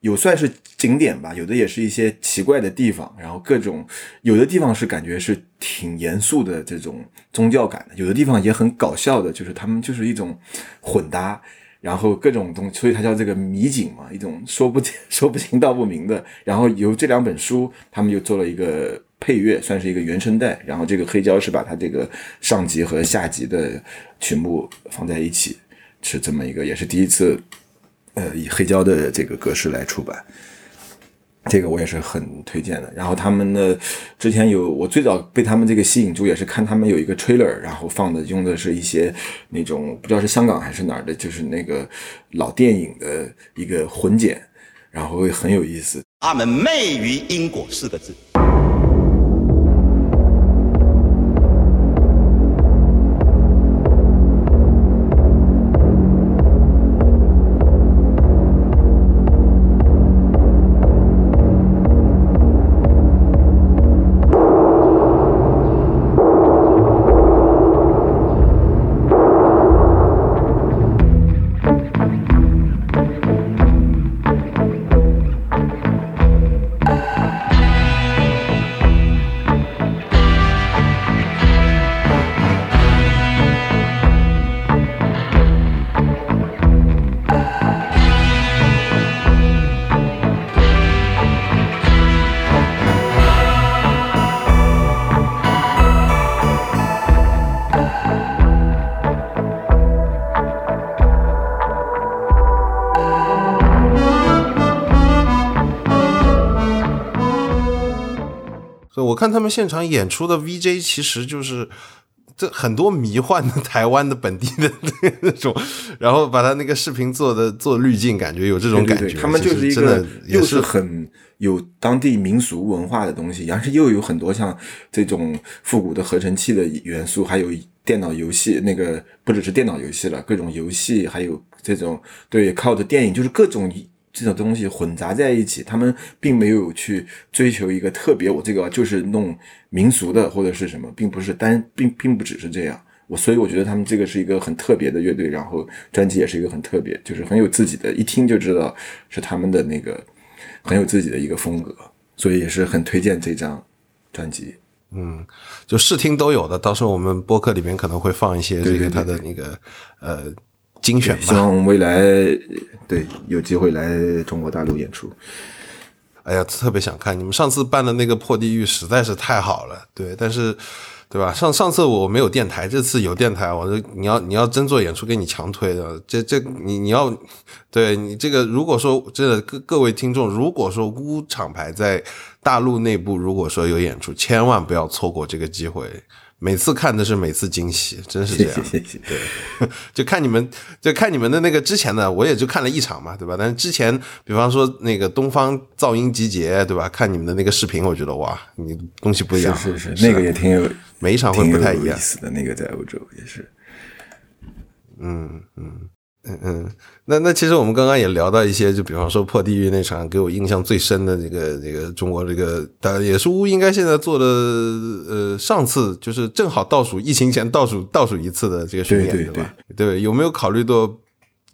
Speaker 4: 有算是景点吧，有的也是一些奇怪的地方，然后各种有的地方是感觉是挺严肃的这种宗教感的，有的地方也很搞笑的，就是他们就是一种混搭，然后各种东西，所以它叫这个迷景嘛，一种说不 <laughs> 说不清道不明的，然后由这两本书，他们就做了一个。配乐算是一个原声带，然后这个黑胶是把它这个上集和下集的曲目放在一起，是这么一个，也是第一次，呃，以黑胶的这个格式来出版，这个我也是很推荐的。然后他们的之前有我最早被他们这个吸引住，也是看他们有一个 trailer，然后放的用的是一些那种不知道是香港还是哪儿的，就是那个老电影的一个混剪，然后会很有意思。
Speaker 1: 他们昧于因果四个字。
Speaker 2: 我看他们现场演出的 VJ，其实就是这很多迷幻的台湾的本地的那种，然后把他那个视频做的做滤镜，感觉有这种感觉。
Speaker 4: 他们就是一
Speaker 2: 个
Speaker 4: 又是很有当地民俗文化的东西，但是又有很多像这种复古的合成器的元素，还有电脑游戏，那个不只是电脑游戏了，各种游戏，还有这种对靠的电影，就是各种。这种东西混杂在一起，他们并没有去追求一个特别，我这个就是弄民俗的或者是什么，并不是单，并并不只是这样。我所以我觉得他们这个是一个很特别的乐队，然后专辑也是一个很特别，就是很有自己的，一听就知道是他们的那个很有自己的一个风格，所以也是很推荐这张专辑。
Speaker 2: 嗯就试听都有的，到时候我们播客里面可能会放一些这
Speaker 4: 对对
Speaker 2: 个他的那个呃精选吧希。
Speaker 4: 望未来对有机会来中国大陆演出。
Speaker 2: 哎呀，特别想看你们上次办的那个破地狱实在是太好了，对，但是。对吧？上上次我没有电台，这次有电台，我说你要你要真做演出，给你强推的。这这你你要，对你这个如果说真的各各位听众，如果说乌厂牌在大陆内部如果说有演出，千万不要错过这个机会。每次看的是每次惊喜，真是这样。对，<laughs> 就看你们，就看你们的那个之前的，我也就看了一场嘛，对吧？但是之前，比方说那个东方噪音集结，对吧？看你们的那个视频，我觉得哇，你东西不一样，
Speaker 4: 是是是，那个也挺有，
Speaker 2: 每一场会不太一样
Speaker 4: 意。思的。那个在欧洲也是。
Speaker 2: 嗯嗯嗯嗯，那那其实我们刚刚也聊到一些，就比方说破地狱那场给我印象最深的这个这个中国这个，当然也是乌应该现在做的，呃，上次就是正好倒数疫情前倒数倒数一次的这个巡演，
Speaker 4: 对对
Speaker 2: 吧？对，有没有考虑过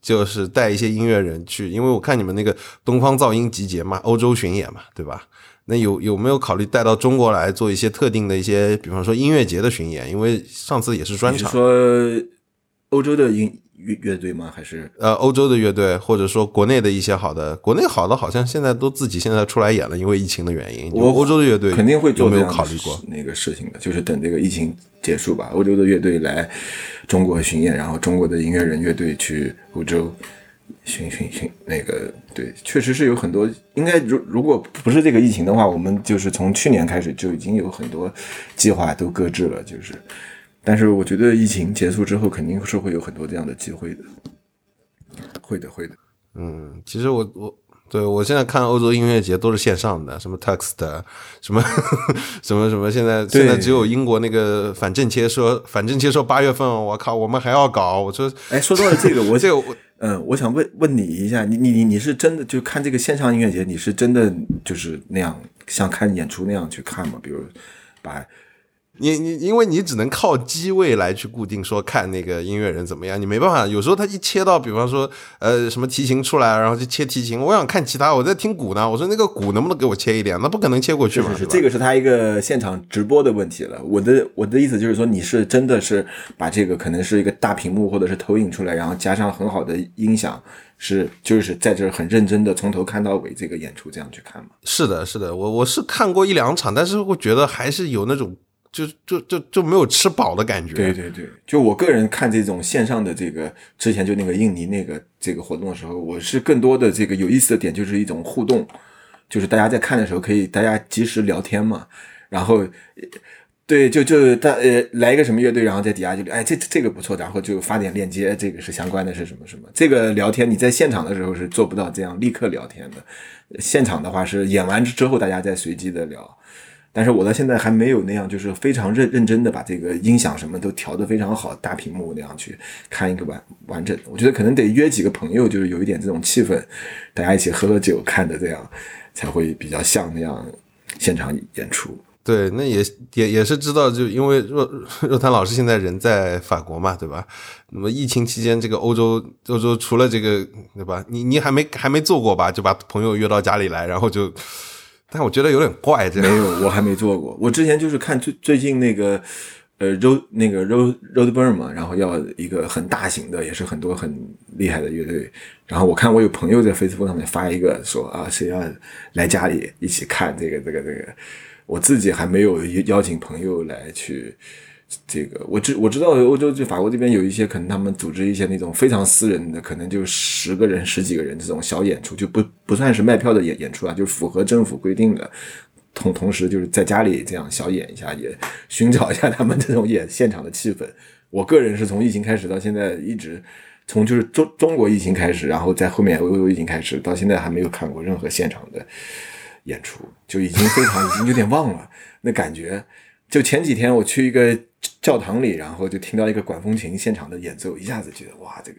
Speaker 2: 就是带一些音乐人去？因为我看你们那个东方噪音集结嘛，欧洲巡演嘛，对吧？那有有没有考虑带到中国来做一些特定的一些，比方说音乐节的巡演？因为上次也是专场，
Speaker 4: 说欧洲的音乐乐队吗？还是
Speaker 2: 呃，欧洲的乐队，或者说国内的一些好的，国内好的好像现在都自己现在出来演了，因为疫情的原因。
Speaker 4: 我
Speaker 2: 欧洲的乐队
Speaker 4: 肯定会做
Speaker 2: 有没有考虑过？
Speaker 4: 那个事情的？就是等这个疫情结束吧，欧洲的乐队来中国巡演，然后中国的音乐人乐队去欧洲巡巡巡。那个对，确实是有很多。应该如如果不是这个疫情的话，我们就是从去年开始就已经有很多计划都搁置了，就是。但是我觉得疫情结束之后，肯定是会有很多这样的机会的。会的，会的。
Speaker 2: 嗯，其实我我对我现在看欧洲音乐节都是线上的，什么 Text，什么 <laughs> 什么什么，现在现在只有英国那个反正切说，反正切说八月份，我靠，我们还要搞，我说
Speaker 4: 哎，说到了这个，<laughs> 我
Speaker 2: 这个我
Speaker 4: 嗯，我想问问你一下，你你你你是真的就看这个线上音乐节，你是真的就是那样像看演出那样去看吗？比如把
Speaker 2: 你你因为你只能靠机位来去固定说看那个音乐人怎么样，你没办法。有时候他一切到，比方说呃什么提琴出来，然后就切提琴。我想看其他，我在听鼓呢。我说那个鼓能不能给我切一点？那不可能切过去嘛。
Speaker 4: 是是，
Speaker 2: 吧
Speaker 4: 这个是他一个现场直播的问题了。我的我的意思就是说，你是真的是把这个可能是一个大屏幕或者是投影出来，然后加上很好的音响，是就是在这儿很认真的从头看到尾这个演出这样去看吗？
Speaker 2: 是的，是的，我我是看过一两场，但是会觉得还是有那种就就就就没有吃饱的感觉。
Speaker 4: 对对对，就我个人看这种线上的这个，之前就那个印尼那个这个活动的时候，我是更多的这个有意思的点就是一种互动，就是大家在看的时候可以大家及时聊天嘛，然后。对，就就大呃来一个什么乐队，然后在底下就哎这这个不错，然后就发点链接，这个是相关的是什么什么。这个聊天你在现场的时候是做不到这样立刻聊天的，现场的话是演完之后大家再随机的聊。但是我到现在还没有那样，就是非常认认真的把这个音响什么都调得非常好，大屏幕那样去看一个完完整的。我觉得可能得约几个朋友，就是有一点这种气氛，大家一起喝喝酒看的这样，才会比较像那样现场演出。
Speaker 2: 对，那也也也是知道，就因为若若谈老师现在人在法国嘛，对吧？那么疫情期间，这个欧洲欧洲除了这个，对吧？你你还没还没做过吧？就把朋友约到家里来，然后就，但我觉得有点怪，这样。
Speaker 4: 没有，我还没做过。我之前就是看最最近那个呃，RO 那个 road roadburn 嘛，然后要一个很大型的，也是很多很厉害的乐队。然后我看我有朋友在 Facebook 上面发一个说啊，谁要来家里一起看这个这个这个。我自己还没有邀请朋友来去这个，我知我知道欧洲就法国这边有一些可能他们组织一些那种非常私人的，可能就十个人、十几个人这种小演出，就不不算是卖票的演演出啊，就符合政府规定的。同同时就是在家里这样小演一下，也寻找一下他们这种演现场的气氛。我个人是从疫情开始到现在一直从就是中中国疫情开始，然后在后面欧洲疫情开始到现在还没有看过任何现场的。演出就已经非常已经有点忘了那感觉。就前几天我去一个教堂里，然后就听到一个管风琴现场的演奏，一下子觉得哇，这个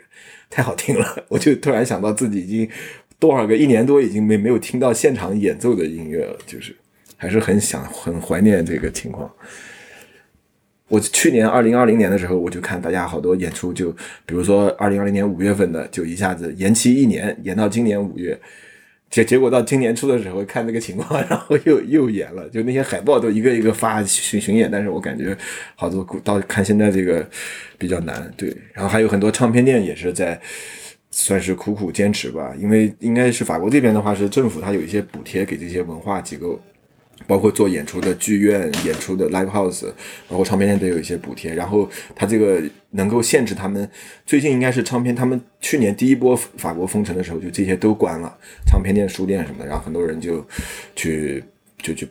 Speaker 4: 太好听了。我就突然想到自己已经多少个一年多已经没没有听到现场演奏的音乐了，就是还是很想很怀念这个情况。我去年二零二零年的时候，我就看大家好多演出，就比如说二零二零年五月份的，就一下子延期一年，延到今年五月。结结果到今年初的时候看这个情况，<laughs> 然后又又演了，就那些海报都一个一个发巡巡演，但是我感觉好多到看现在这个比较难，对，然后还有很多唱片店也是在算是苦苦坚持吧，因为应该是法国这边的话是政府它有一些补贴给这些文化机构。包括做演出的剧院、演出的 live house，包括唱片店都有一些补贴。然后它这个能够限制他们，最近应该是唱片，他们去年第一波法国封城的时候，就这些都关了，唱片店、书店什么的。然后很多人就去就去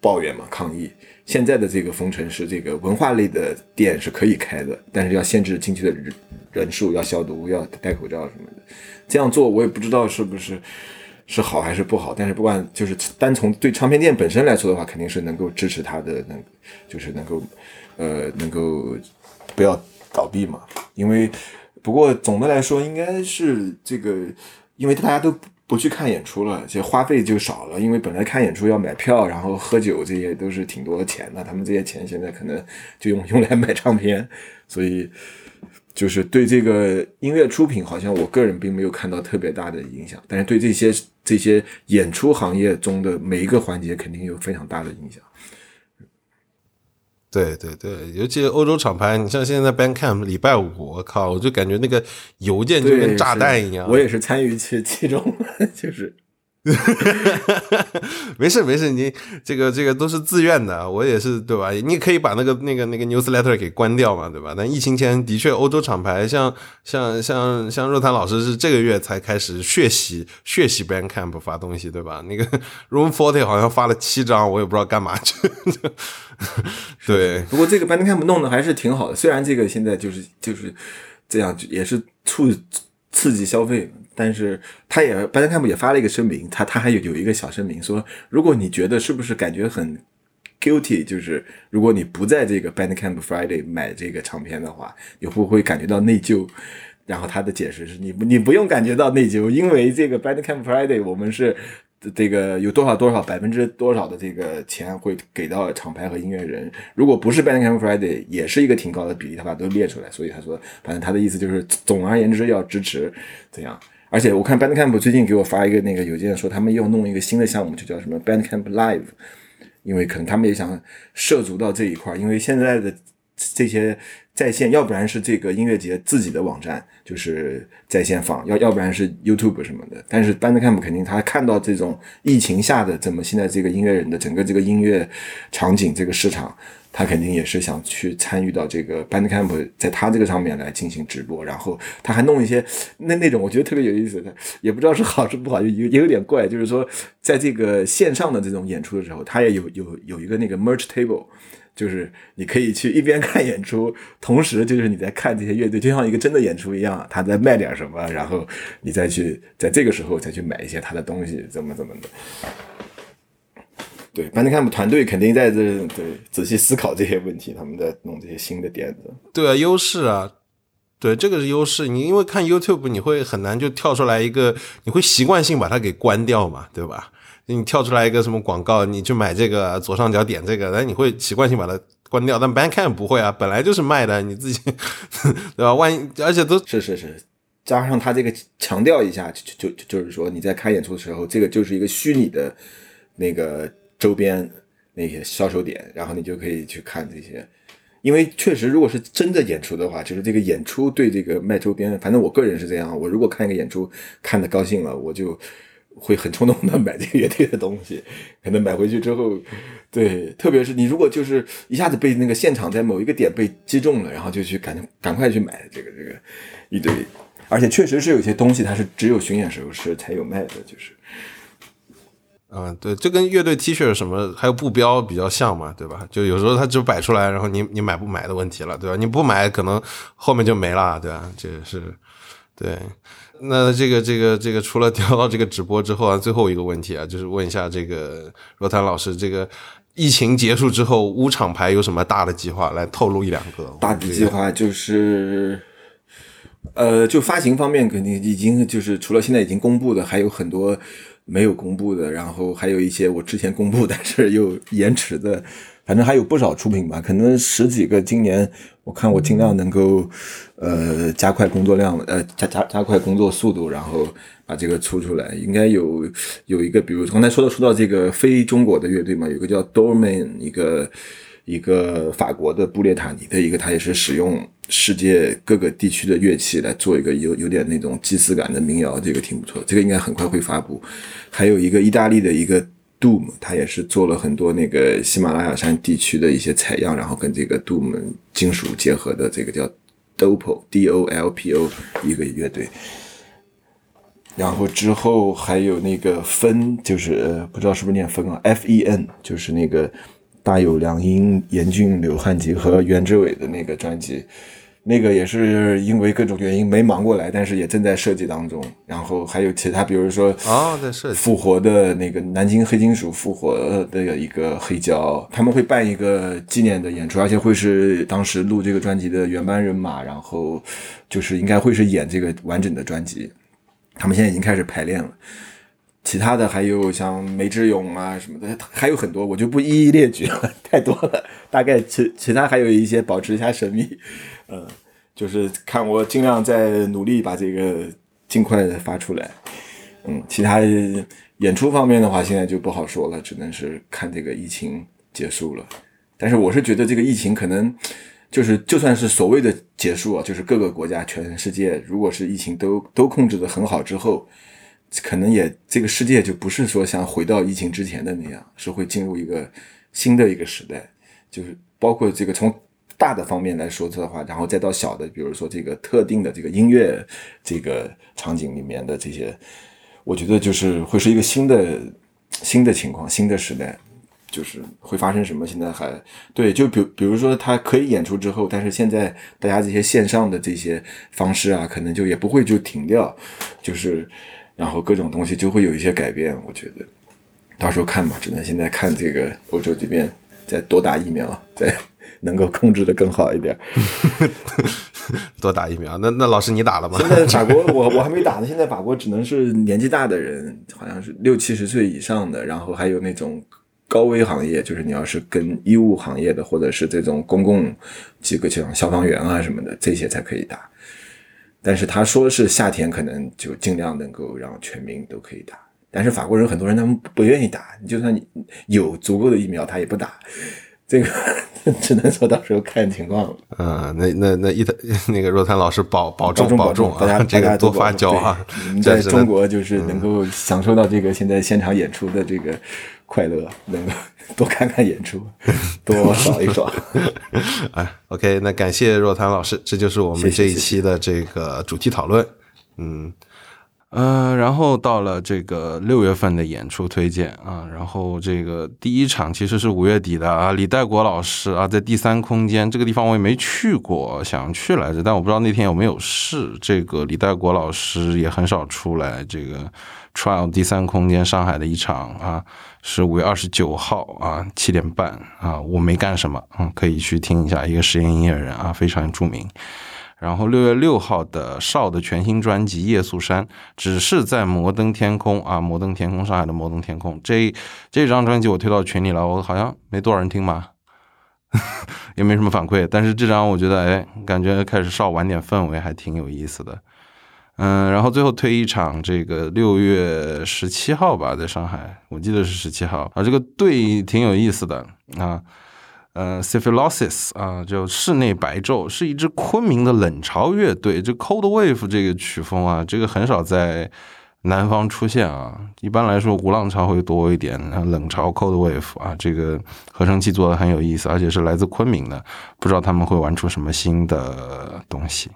Speaker 4: 抱怨嘛，抗议。现在的这个封城是这个文化类的店是可以开的，但是要限制进去的人人数，要消毒，要戴口罩什么的。这样做我也不知道是不是。是好还是不好？但是不管就是单从对唱片店本身来说的话，肯定是能够支持它的，能就是能够，呃，能够不要倒闭嘛。因为不过总的来说，应该是这个，因为大家都不去看演出了，这花费就少了。因为本来看演出要买票，然后喝酒，这些都是挺多的钱的。他们这些钱现在可能就用用来买唱片，所以。就是对这个音乐出品，好像我个人并没有看到特别大的影响，但是对这些这些演出行业中的每一个环节，肯定有非常大的影响。
Speaker 2: 对对对，尤其欧洲厂牌，你像现在 Bandcamp 礼拜五，我靠，我就感觉那个邮件就跟炸弹一样。
Speaker 4: 我也是参与其其中，<laughs> 就是。<laughs>
Speaker 2: 没事没事，你这个这个都是自愿的，我也是对吧？你可以把那个那个那个 newsletter 给关掉嘛，对吧？但疫情前的确，欧洲厂牌像像像像若潭老师是这个月才开始血洗血洗 Bandcamp 发东西，对吧？那个 <laughs> Room Forty 好像发了七张，我也不知道干嘛去。对，
Speaker 4: 不过这个 Bandcamp 弄的还是挺好的，虽然这个现在就是就是这样，也是促刺激消费。但是他也 Bandcamp 也发了一个声明，他他还有有一个小声明说，如果你觉得是不是感觉很 guilty，就是如果你不在这个 Bandcamp Friday 买这个唱片的话，你会不会感觉到内疚？然后他的解释是你你不用感觉到内疚，因为这个 Bandcamp Friday 我们是这个有多少多少百分之多少的这个钱会给到厂牌和音乐人，如果不是 Bandcamp Friday 也是一个挺高的比例，他把都列出来，所以他说，反正他的意思就是总而言之要支持怎样。而且我看 Bandcamp 最近给我发一个那个邮件，说他们要弄一个新的项目，就叫什么 Bandcamp Live，因为可能他们也想涉足到这一块，因为现在的这些在线，要不然是这个音乐节自己的网站就是在线放，要要不然是 YouTube 什么的。但是 Bandcamp 肯定他看到这种疫情下的怎么现在这个音乐人的整个这个音乐场景这个市场。他肯定也是想去参与到这个 Bandcamp，在他这个上面来进行直播，然后他还弄一些那那种我觉得特别有意思的，也不知道是好是不好，也也有点怪，就是说在这个线上的这种演出的时候，他也有有有一个那个 merch table，就是你可以去一边看演出，同时就是你在看这些乐队，就像一个真的演出一样，他在卖点什么，然后你再去在这个时候再去买一些他的东西，怎么怎么的。对，Bandcamp 团队肯定在这对仔细思考这些问题，他们在弄这些新的点子。
Speaker 2: 对啊，优势啊，对，这个是优势。你因为看 YouTube，你会很难就跳出来一个，你会习惯性把它给关掉嘛，对吧？你跳出来一个什么广告，你去买这个左上角点这个，那你会习惯性把它关掉。但 Bandcamp 不会啊，本来就是卖的，你自己 <laughs> 对吧？万一而且都
Speaker 4: 是是是，加上他这个强调一下，就就就是说你在开演出的时候，这个就是一个虚拟的那个。周边那些销售点，然后你就可以去看这些，因为确实，如果是真的演出的话，就是这个演出对这个卖周边，反正我个人是这样，我如果看一个演出看的高兴了，我就会很冲动的买这个乐队的东西，可能买回去之后，对，特别是你如果就是一下子被那个现场在某一个点被击中了，然后就去赶赶快去买这个这个一堆，而且确实是有些东西它是只有巡演时候是才有卖的，就是。
Speaker 2: 嗯，对，这跟乐队 T 恤什么还有布标比较像嘛，对吧？就有时候它就摆出来，然后你你买不买的问题了，对吧？你不买，可能后面就没了，对吧？这是对。那这个这个这个，除了调到这个直播之后啊，最后一个问题啊，就是问一下这个若潭老师，这个疫情结束之后，乌厂牌有什么大的计划？来透露一两个。
Speaker 4: 大的计划就是，呃，就发行方面肯定已经就是除了现在已经公布的，还有很多。没有公布的，然后还有一些我之前公布 <laughs> 但是又延迟的，反正还有不少出品吧，可能十几个。今年我看我尽量能够，呃，加快工作量，呃，加加加快工作速度，然后把这个出出来，应该有有一个，比如刚才说到说到这个非中国的乐队嘛，有个叫 Dorman，一个一个法国的布列塔尼的一个，他也是使用世界各个地区的乐器来做一个有有点那种祭祀感的民谣，这个挺不错，这个应该很快会发布。还有一个意大利的一个 Doom，他也是做了很多那个喜马拉雅山地区的一些采样，然后跟这个 Doom 金属结合的这个叫 Dopo D O L P O 一个乐队。然后之后还有那个分，就是呃不知道是不是念分啊，F E N，就是那个大有良音、严俊、刘汉吉和袁志伟的那个专辑，那个也是因为各种原因没忙过来，但是也正在设计当中。然后还有其他，比如说
Speaker 2: 啊，在设计
Speaker 4: 复活的那个南京黑金属复活的一个黑胶，他们会办一个纪念的演出，而且会是当时录这个专辑的原班人马，然后就是应该会是演这个完整的专辑。他们现在已经开始排练了，其他的还有像梅志勇啊什么的，还有很多，我就不一一列举了，太多了。大概其其他还有一些保持一下神秘，嗯，就是看我尽量在努力把这个尽快的发出来。嗯，其他演出方面的话，现在就不好说了，只能是看这个疫情结束了。但是我是觉得这个疫情可能。就是就算是所谓的结束啊，就是各个国家、全世界，如果是疫情都都控制的很好之后，可能也这个世界就不是说像回到疫情之前的那样，是会进入一个新的一个时代。就是包括这个从大的方面来说的话，然后再到小的，比如说这个特定的这个音乐这个场景里面的这些，我觉得就是会是一个新的新的情况，新的时代。就是会发生什么？现在还对，就比比如说，他可以演出之后，但是现在大家这些线上的这些方式啊，可能就也不会就停掉，就是然后各种东西就会有一些改变。我觉得到时候看吧，只能现在看这个欧洲这边再多打疫苗，再 <laughs> 能够控制的更好一点。<laughs>
Speaker 2: 多打疫苗？那那老师你打了吗？<laughs>
Speaker 4: 现在法国我我还没打呢。现在法国只能是年纪大的人，好像是六七十岁以上的，然后还有那种。高危行业就是你要是跟医务行业的，或者是这种公共几个像消防员啊什么的，这些才可以打。但是他说是夏天可能就尽量能够让全民都可以打。但是法国人很多人他们不愿意打，你就算你有足够的疫苗，他也不打。<laughs> 这个 <laughs> 只能说到时候看情况了。
Speaker 2: 嗯，那那那一那个若潭老师保保重
Speaker 4: 保
Speaker 2: 重，
Speaker 4: 大家 <laughs>
Speaker 2: 这个多发胶啊。
Speaker 4: 我们在中国就是能够享受到这个现在现场演出的这个。快乐，能 <laughs> 多看看演出，<laughs> 多爽一爽。<laughs>
Speaker 2: 哎，OK，那感谢若檀老师，这就是我们这一期的这个主题讨论。嗯，呃，然后到了这个六月份的演出推荐啊，然后这个第一场其实是五月底的啊，李代国老师啊，在第三空间这个地方我也没去过，想去来着，但我不知道那天有没有事。这个李代国老师也很少出来，这个 trial 第三空间上海的一场啊。是五月二十九号啊，七点半啊，我没干什么，嗯，可以去听一下一个实验音乐人啊，非常著名。然后六月六号的少的全新专辑《夜宿山》，只是在摩登天空啊，摩登天空，上海的摩登天空。这这张专辑我推到群里了，我好像没多少人听吧，<laughs> 也没什么反馈。但是这张我觉得，哎，感觉开始少玩点氛围，还挺有意思的。嗯，然后最后推一场，这个六月十七号吧，在上海，我记得是十七号啊。这个队挺有意思的啊，呃 c y p h i l o s i s 啊，就室内白昼，是一支昆明的冷潮乐队。这 Cold Wave 这个曲风啊，这个很少在南方出现啊。一般来说，无浪潮会多一点，冷潮 Cold Wave 啊，这个合成器做的很有意思，而且是来自昆明的，不知道他们会玩出什么新的东西。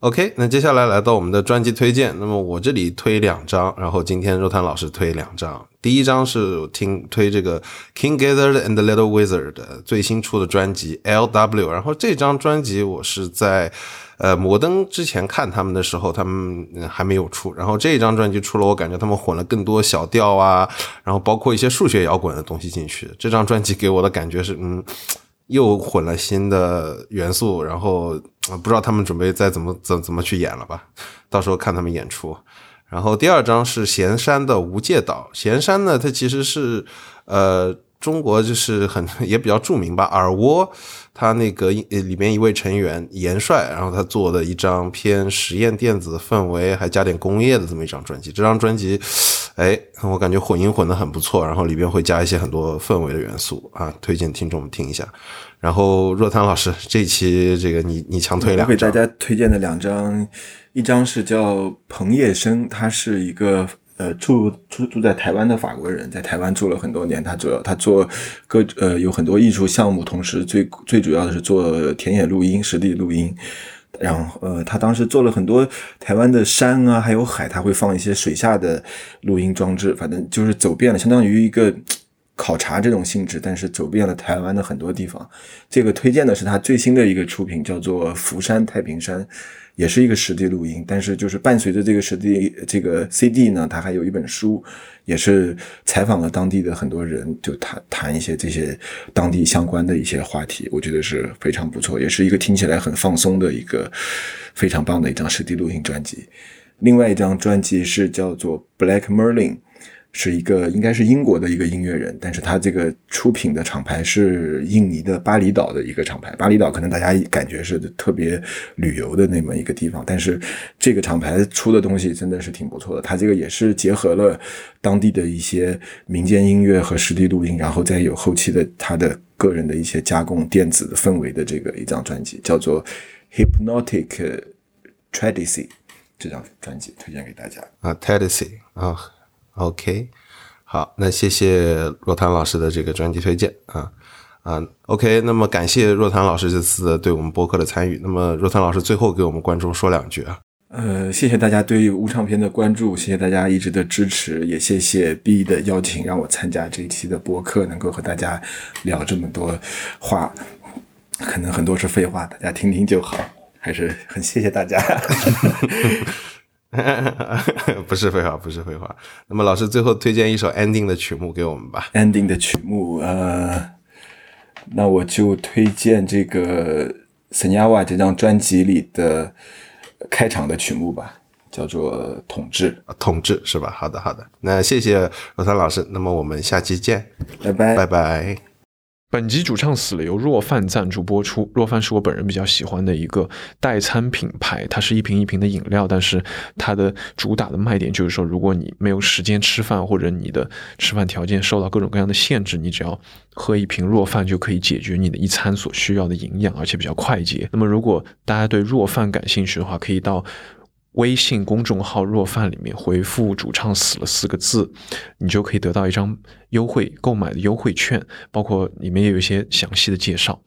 Speaker 2: OK，那接下来来到我们的专辑推荐。那么我这里推两张，然后今天肉摊老师推两张。第一张是听推这个 King Gizzard and Little Wizard 最新出的专辑 LW。然后这张专辑我是在呃摩登之前看他们的时候，他们还没有出。然后这张专辑出了，我感觉他们混了更多小调啊，然后包括一些数学摇滚的东西进去。这张专辑给我的感觉是，嗯。又混了新的元素，然后不知道他们准备再怎么怎怎么去演了吧？到时候看他们演出。然后第二张是弦山的无界岛。弦山呢，它其实是呃中国就是很 <laughs> 也比较著名吧，耳蜗，他那个里面一位成员严帅，然后他做的一张偏实验电子氛围，还加点工业的这么一张专辑。这张专辑，哎，我感觉混音混的很不错，然后里边会加一些很多氛围的元素啊，推荐听众们听一下。然后若汤老师这期这个你你强推两张，
Speaker 4: 我给大家推荐的两张，一张是叫彭叶生，他是一个。呃，住住住在台湾的法国人，在台湾住了很多年。他主要他做各呃有很多艺术项目，同时最最主要的是做田野录音、实地录音。然后呃，他当时做了很多台湾的山啊，还有海，他会放一些水下的录音装置。反正就是走遍了，相当于一个考察这种性质，但是走遍了台湾的很多地方。这个推荐的是他最新的一个出品，叫做《福山太平山》。也是一个实地录音，但是就是伴随着这个实地这个 CD 呢，它还有一本书，也是采访了当地的很多人，就谈谈一些这些当地相关的一些话题，我觉得是非常不错，也是一个听起来很放松的一个非常棒的一张实地录音专辑。另外一张专辑是叫做 Black Merlin。是一个应该是英国的一个音乐人，但是他这个出品的厂牌是印尼的巴厘岛的一个厂牌。巴厘岛可能大家感觉是特别旅游的那么一个地方，但是这个厂牌出的东西真的是挺不错的。他这个也是结合了当地的一些民间音乐和实地录音，然后再有后期的他的个人的一些加工电子的氛围的这个一张专辑，叫做 Hypnotic Tradicy 这张专辑推荐给大家
Speaker 2: 啊，Tradicy 啊。OK，好，那谢谢若潭老师的这个专辑推荐啊啊，OK，那么感谢若潭老师这次对我们播客的参与。那么若潭老师最后给我们观众说两句啊。
Speaker 4: 呃，谢谢大家对无唱片的关注，谢谢大家一直的支持，也谢谢 B 的邀请让我参加这一期的播客，能够和大家聊这么多话，可能很多是废话，大家听听就好，还是很谢谢大家。<laughs> <laughs>
Speaker 2: 不是废话，不是废话。那么老师最后推荐一首 ending 的曲目给我们吧。
Speaker 4: ending 的曲目，呃，那我就推荐这个《Senyawa》这张专辑里的开场的曲目吧，叫做《统治》。
Speaker 2: 统治是吧？好的，好的。那谢谢罗桑老师。那么我们下期见，
Speaker 4: 拜拜，
Speaker 2: 拜拜。
Speaker 3: 本集主唱死了，由若饭赞助播出。若饭是我本人比较喜欢的一个代餐品牌，它是一瓶一瓶的饮料，但是它的主打的卖点就是说，如果你没有时间吃饭，或者你的吃饭条件受到各种各样的限制，你只要喝一瓶若饭就可以解决你的一餐所需要的营养，而且比较快捷。那么，如果大家对若饭感兴趣的话，可以到。微信公众号“若饭”里面回复“主唱死了”四个字，你就可以得到一张优惠购买的优惠券，包括里面也有一些详细的介绍。